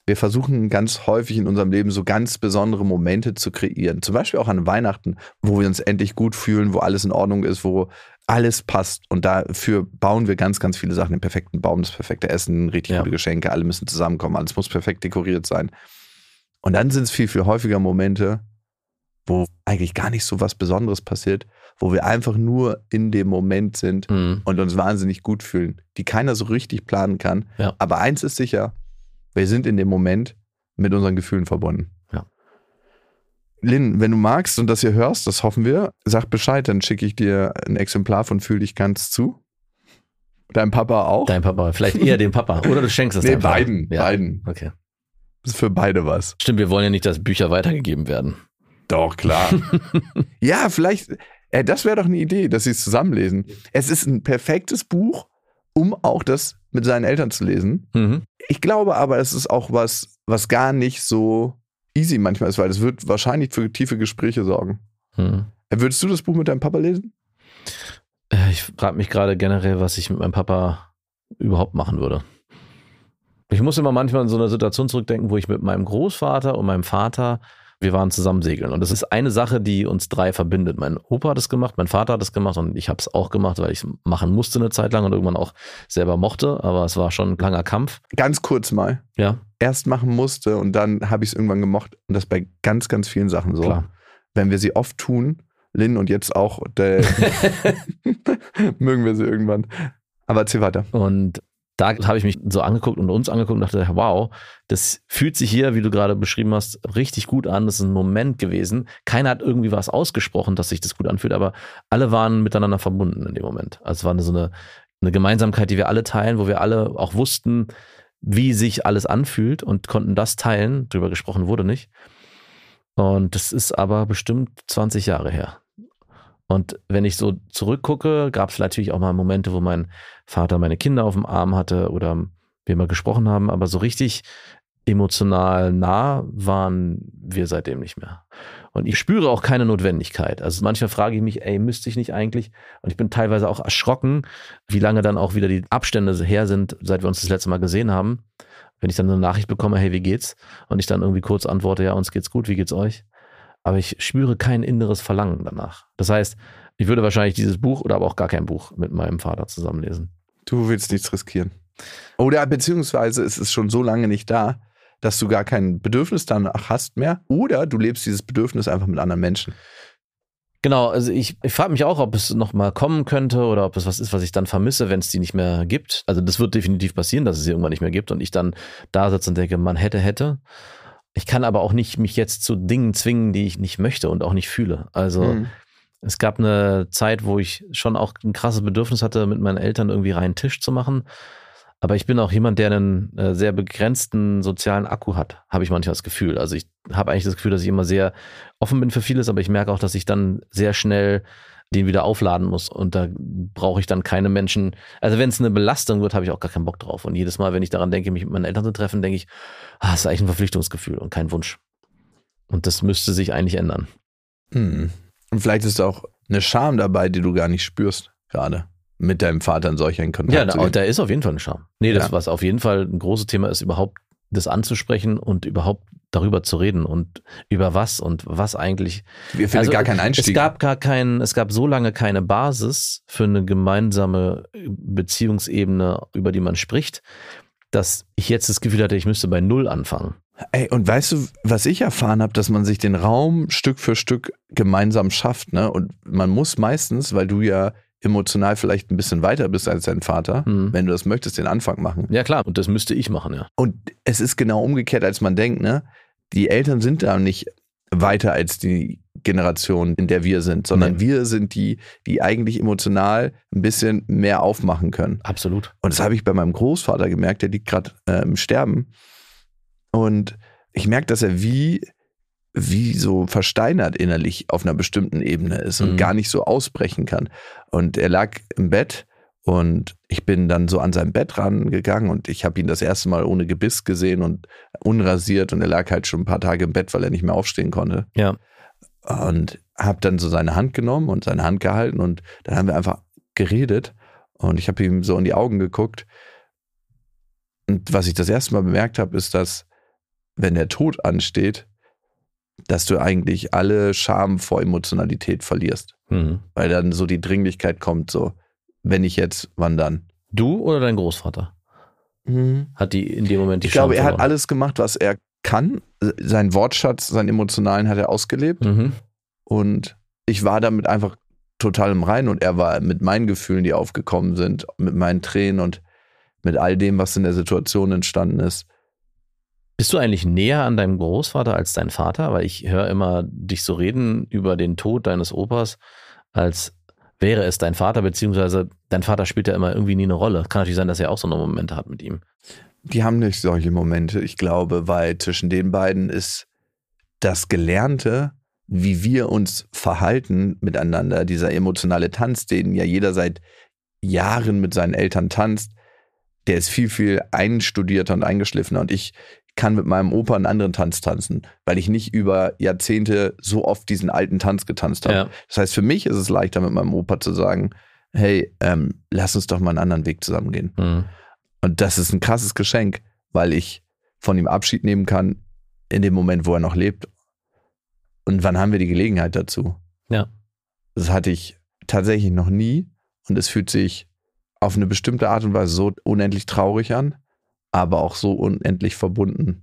Wir versuchen ganz häufig in unserem Leben so ganz besondere Momente zu kreieren. Zum Beispiel auch an Weihnachten, wo wir uns endlich gut fühlen, wo alles in Ordnung ist, wo alles passt. Und dafür bauen wir ganz, ganz viele Sachen. Den perfekten Baum, das perfekte Essen, richtig Ja. gute Geschenke, alle müssen zusammenkommen, alles muss perfekt dekoriert sein. Und dann sind es viel, viel häufiger Momente, wo eigentlich gar nicht so was Besonderes passiert, wo wir einfach nur in dem Moment sind Hm. und uns wahnsinnig gut fühlen, die keiner so richtig planen kann. Ja. Aber eins ist sicher, wir sind in dem Moment mit unseren Gefühlen verbunden. Ja. Lynn, wenn du magst und das hier hörst, das hoffen wir, sag Bescheid, dann schicke ich dir ein Exemplar von Fühl dich ganz zu. Dein Papa auch? Dein Papa, vielleicht eher dem Papa. Oder du schenkst es nee, deinem Papa. beiden, Ja. beiden. Okay. Das ist für beide was. Stimmt, wir wollen ja nicht, dass Bücher weitergegeben werden. Doch, klar. ja, vielleicht, äh, das wäre doch eine Idee, dass sie es zusammenlesen. Es ist ein perfektes Buch, um auch das mit seinen Eltern zu lesen. Mhm. Ich glaube aber, es ist auch was, was gar nicht so easy manchmal ist, weil es wird wahrscheinlich für tiefe Gespräche sorgen. Mhm. Äh, Würdest du das Buch mit deinem Papa lesen? Äh, Ich frage mich gerade generell, was ich mit meinem Papa überhaupt machen würde. Ich muss immer manchmal in so eine Situation zurückdenken, wo ich mit meinem Großvater und meinem Vater Wir waren zusammen segeln. Und das ist eine Sache, die uns drei verbindet. Mein Opa hat es gemacht, mein Vater hat es gemacht und ich habe es auch gemacht, weil ich es machen musste eine Zeit lang und irgendwann auch selber mochte. Aber es war schon ein langer Kampf. Ganz kurz mal. Ja, Erst machen musste und dann habe ich es irgendwann gemocht. Und das bei ganz, ganz vielen Sachen so. klar. Wenn wir sie oft tun, Lynn und jetzt auch, mögen wir sie irgendwann. Aber erzähl weiter. Und da habe ich mich so angeguckt und uns angeguckt und dachte, wow, das fühlt sich hier, wie du gerade beschrieben hast, richtig gut an. Das ist ein Moment gewesen. Keiner hat irgendwie was ausgesprochen, dass sich das gut anfühlt, aber alle waren miteinander verbunden in dem Moment. Also es war eine, so eine, eine Gemeinsamkeit, die wir alle teilen, wo wir alle auch wussten, wie sich alles anfühlt und konnten das teilen. Drüber gesprochen wurde nicht. Und das ist aber bestimmt 20 Jahre her. Und wenn ich so zurückgucke, gab es natürlich auch mal Momente, wo mein Vater meine Kinder auf dem Arm hatte oder wir mal gesprochen haben, aber so richtig emotional nah waren wir seitdem nicht mehr. Und ich spüre auch keine Notwendigkeit. Also manchmal frage ich mich, ey, müsste ich nicht eigentlich? Und ich bin teilweise auch erschrocken, wie lange dann auch wieder die Abstände her sind, seit wir uns das letzte Mal gesehen haben. Wenn ich dann so eine Nachricht bekomme, hey, wie geht's? Und ich dann irgendwie kurz antworte, ja, uns geht's gut, wie geht's euch? Aber ich spüre kein inneres Verlangen danach. Das heißt, ich würde wahrscheinlich dieses Buch oder aber auch gar kein Buch mit meinem Vater zusammenlesen. Du willst nichts riskieren. Oder beziehungsweise es ist schon so lange nicht da, dass du gar kein Bedürfnis danach hast mehr. Oder du lebst dieses Bedürfnis einfach mit anderen Menschen. Genau, also ich, ich frage mich auch, ob es noch mal kommen könnte oder ob es was ist, was ich dann vermisse, wenn es die nicht mehr gibt. Also das wird definitiv passieren, dass es sie irgendwann nicht mehr gibt und ich dann da sitze und denke, man hätte, hätte. Ich kann aber auch nicht mich jetzt zu Dingen zwingen, die ich nicht möchte und auch nicht fühle. Also Hm. es gab eine Zeit, wo ich schon auch ein krasses Bedürfnis hatte, mit meinen Eltern irgendwie reinen Tisch zu machen. Aber ich bin auch jemand, der einen äh, sehr begrenzten sozialen Akku hat, habe ich manchmal das Gefühl. Also ich habe eigentlich das Gefühl, dass ich immer sehr offen bin für vieles, aber ich merke auch, dass ich dann sehr schnell den wieder aufladen muss. Und da brauche ich dann keine Menschen. Also wenn es eine Belastung wird, habe ich auch gar keinen Bock drauf. Und jedes Mal, wenn ich daran denke, mich mit meinen Eltern zu treffen, denke ich, ah, das ist eigentlich ein Verpflichtungsgefühl und kein Wunsch. Und das müsste sich eigentlich ändern. Hm. Und vielleicht ist auch eine Scham dabei, die du gar nicht spürst, gerade mit deinem Vater in solch einen Kontakt. Ja, zu da, gehen. da ist auf jeden Fall ein Charme. Nee, das, Ja. was auf jeden Fall ein großes Thema ist, überhaupt das anzusprechen und überhaupt darüber zu reden und über was und was eigentlich. Wir finden Also, gar keinen Einstieg. Es gab gar keinen, es gab so lange keine Basis für eine gemeinsame Beziehungsebene, über die man spricht, dass ich jetzt das Gefühl hatte, ich müsste bei Null anfangen. Ey, und weißt du, was ich erfahren habe, dass man sich den Raum Stück für Stück gemeinsam schafft, ne? Und man muss meistens, weil du ja emotional vielleicht ein bisschen weiter bist als dein Vater, Hm. wenn du das möchtest, den Anfang machen. Ja klar, und das müsste ich machen, ja. Und es ist genau umgekehrt, als man denkt, ne? Die Eltern sind da nicht weiter als die Generation, in der wir sind, sondern Nee. wir sind die, die eigentlich emotional ein bisschen mehr aufmachen können. Absolut. Und das habe ich bei meinem Großvater gemerkt, der liegt gerade äh, im Sterben. Und ich merke, dass er wie, wie so versteinert innerlich auf einer bestimmten Ebene ist und Mhm. gar nicht so ausbrechen kann. Und er lag im Bett und ich bin dann so an sein Bett rangegangen und ich habe ihn das erste Mal ohne Gebiss gesehen und unrasiert und er lag halt schon ein paar Tage im Bett, weil er nicht mehr aufstehen konnte. Ja. Und habe dann so seine Hand genommen und seine Hand gehalten und dann haben wir einfach geredet und ich habe ihm so in die Augen geguckt. Und was ich das erste Mal bemerkt habe, ist, dass wenn der Tod ansteht, dass du eigentlich alle Scham vor Emotionalität verlierst. Mhm. Weil dann so die Dringlichkeit kommt, so, wenn ich jetzt, wann dann? Du oder dein Großvater? Hat die in dem Moment die Ich glaube, er hat verloren? alles gemacht, was er kann. Seinen Wortschatz, seinen emotionalen hat er ausgelebt. Mhm. Und ich war damit einfach total im Reinen und er war mit meinen Gefühlen, die aufgekommen sind, mit meinen Tränen und mit all dem, was in der Situation entstanden ist. Bist du eigentlich näher an deinem Großvater als dein Vater? Weil ich höre immer dich so reden über den Tod deines Opas, als wäre es dein Vater, beziehungsweise dein Vater spielt ja immer irgendwie nie eine Rolle. Kann natürlich sein, dass er auch so eine Momente hat mit ihm. Die haben nicht solche Momente, ich glaube, weil zwischen den beiden ist das Gelernte, wie wir uns verhalten miteinander, dieser emotionale Tanz, den ja jeder seit Jahren mit seinen Eltern tanzt, der ist viel, viel einstudierter und eingeschliffener. Und ich kann mit meinem Opa einen anderen Tanz tanzen, weil ich nicht über Jahrzehnte so oft diesen alten Tanz getanzt habe. Ja. Das heißt, für mich ist es leichter, mit meinem Opa zu sagen, hey, ähm, lass uns doch mal einen anderen Weg zusammengehen. Mhm. Und das ist ein krasses Geschenk, weil ich von ihm Abschied nehmen kann in dem Moment, wo er noch lebt. Und wann haben wir die Gelegenheit dazu? Ja. Das hatte ich tatsächlich noch nie. Und es fühlt sich auf eine bestimmte Art und Weise so unendlich traurig an, aber auch so unendlich verbunden.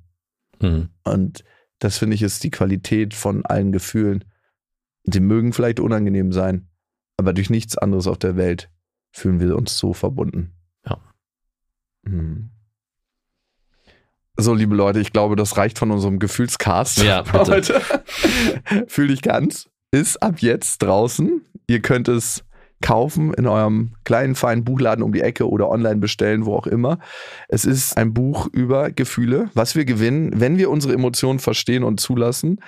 Mhm. Und das finde ich ist die Qualität von allen Gefühlen. Sie mögen vielleicht unangenehm sein, aber durch nichts anderes auf der Welt fühlen wir uns so verbunden. Ja. Hm. So, liebe Leute, ich glaube, das reicht von unserem Gefühlscast. Ja, bitte. heute. Fühl dich ganz. Ist ab jetzt draußen. Ihr könnt es kaufen in eurem kleinen, feinen Buchladen um die Ecke oder online bestellen, wo auch immer. Es ist ein Buch über Gefühle, was wir gewinnen, wenn wir unsere Emotionen verstehen und zulassen.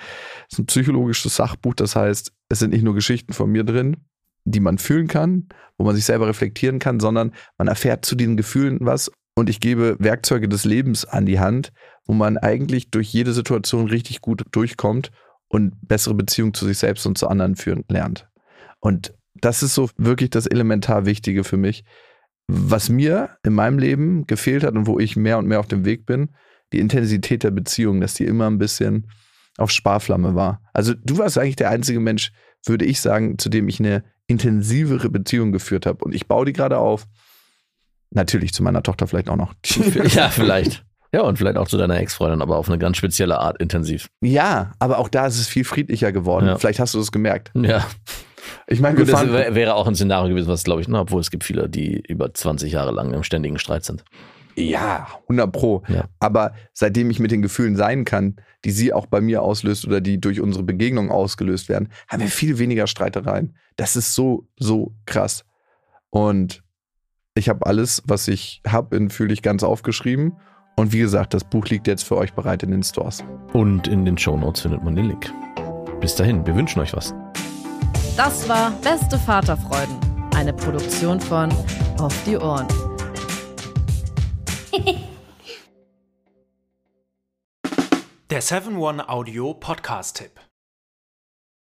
Es ist ein psychologisches Sachbuch, das heißt, es sind nicht nur Geschichten von mir drin, die man fühlen kann, wo man sich selber reflektieren kann, sondern man erfährt zu diesen Gefühlen was und ich gebe Werkzeuge des Lebens an die Hand, wo man eigentlich durch jede Situation richtig gut durchkommt und bessere Beziehungen zu sich selbst und zu anderen führen lernt. Und das ist so wirklich das elementar Wichtige für mich. Was mir in meinem Leben gefehlt hat und wo ich mehr und mehr auf dem Weg bin, die Intensität der Beziehung, dass die immer ein bisschen auf Sparflamme war. Also du warst eigentlich der einzige Mensch, würde ich sagen, zu dem ich eine intensivere Beziehung geführt habe. Und ich baue die gerade auf. Natürlich zu meiner Tochter vielleicht auch noch. ja, vielleicht. Ja, und vielleicht auch zu deiner Ex-Freundin, aber auf eine ganz spezielle Art intensiv. Ja, aber auch da ist es viel friedlicher geworden. Ja. Vielleicht hast du das gemerkt. Ja. Ich meine, Gut, das wäre auch ein Szenario gewesen, was glaube ich, ne, obwohl es gibt viele, die über 20 Jahre lang im ständigen Streit sind. ja, 100 Pro. Ja. Aber seitdem ich mit den Gefühlen sein kann, die sie auch bei mir auslöst oder die durch unsere Begegnung ausgelöst werden, haben wir viel weniger Streitereien. Das ist so, so krass. Und ich habe alles, was ich habe, in Fühl ich ganz aufgeschrieben. Und wie gesagt, das Buch liegt jetzt für euch bereit in den Stores. Und in den Shownotes findet man den Link. Bis dahin, wir wünschen euch was. Das war Beste Vaterfreuden, eine Produktion von Auf die Ohren. Der 7-One Audio Podcast-Tipp.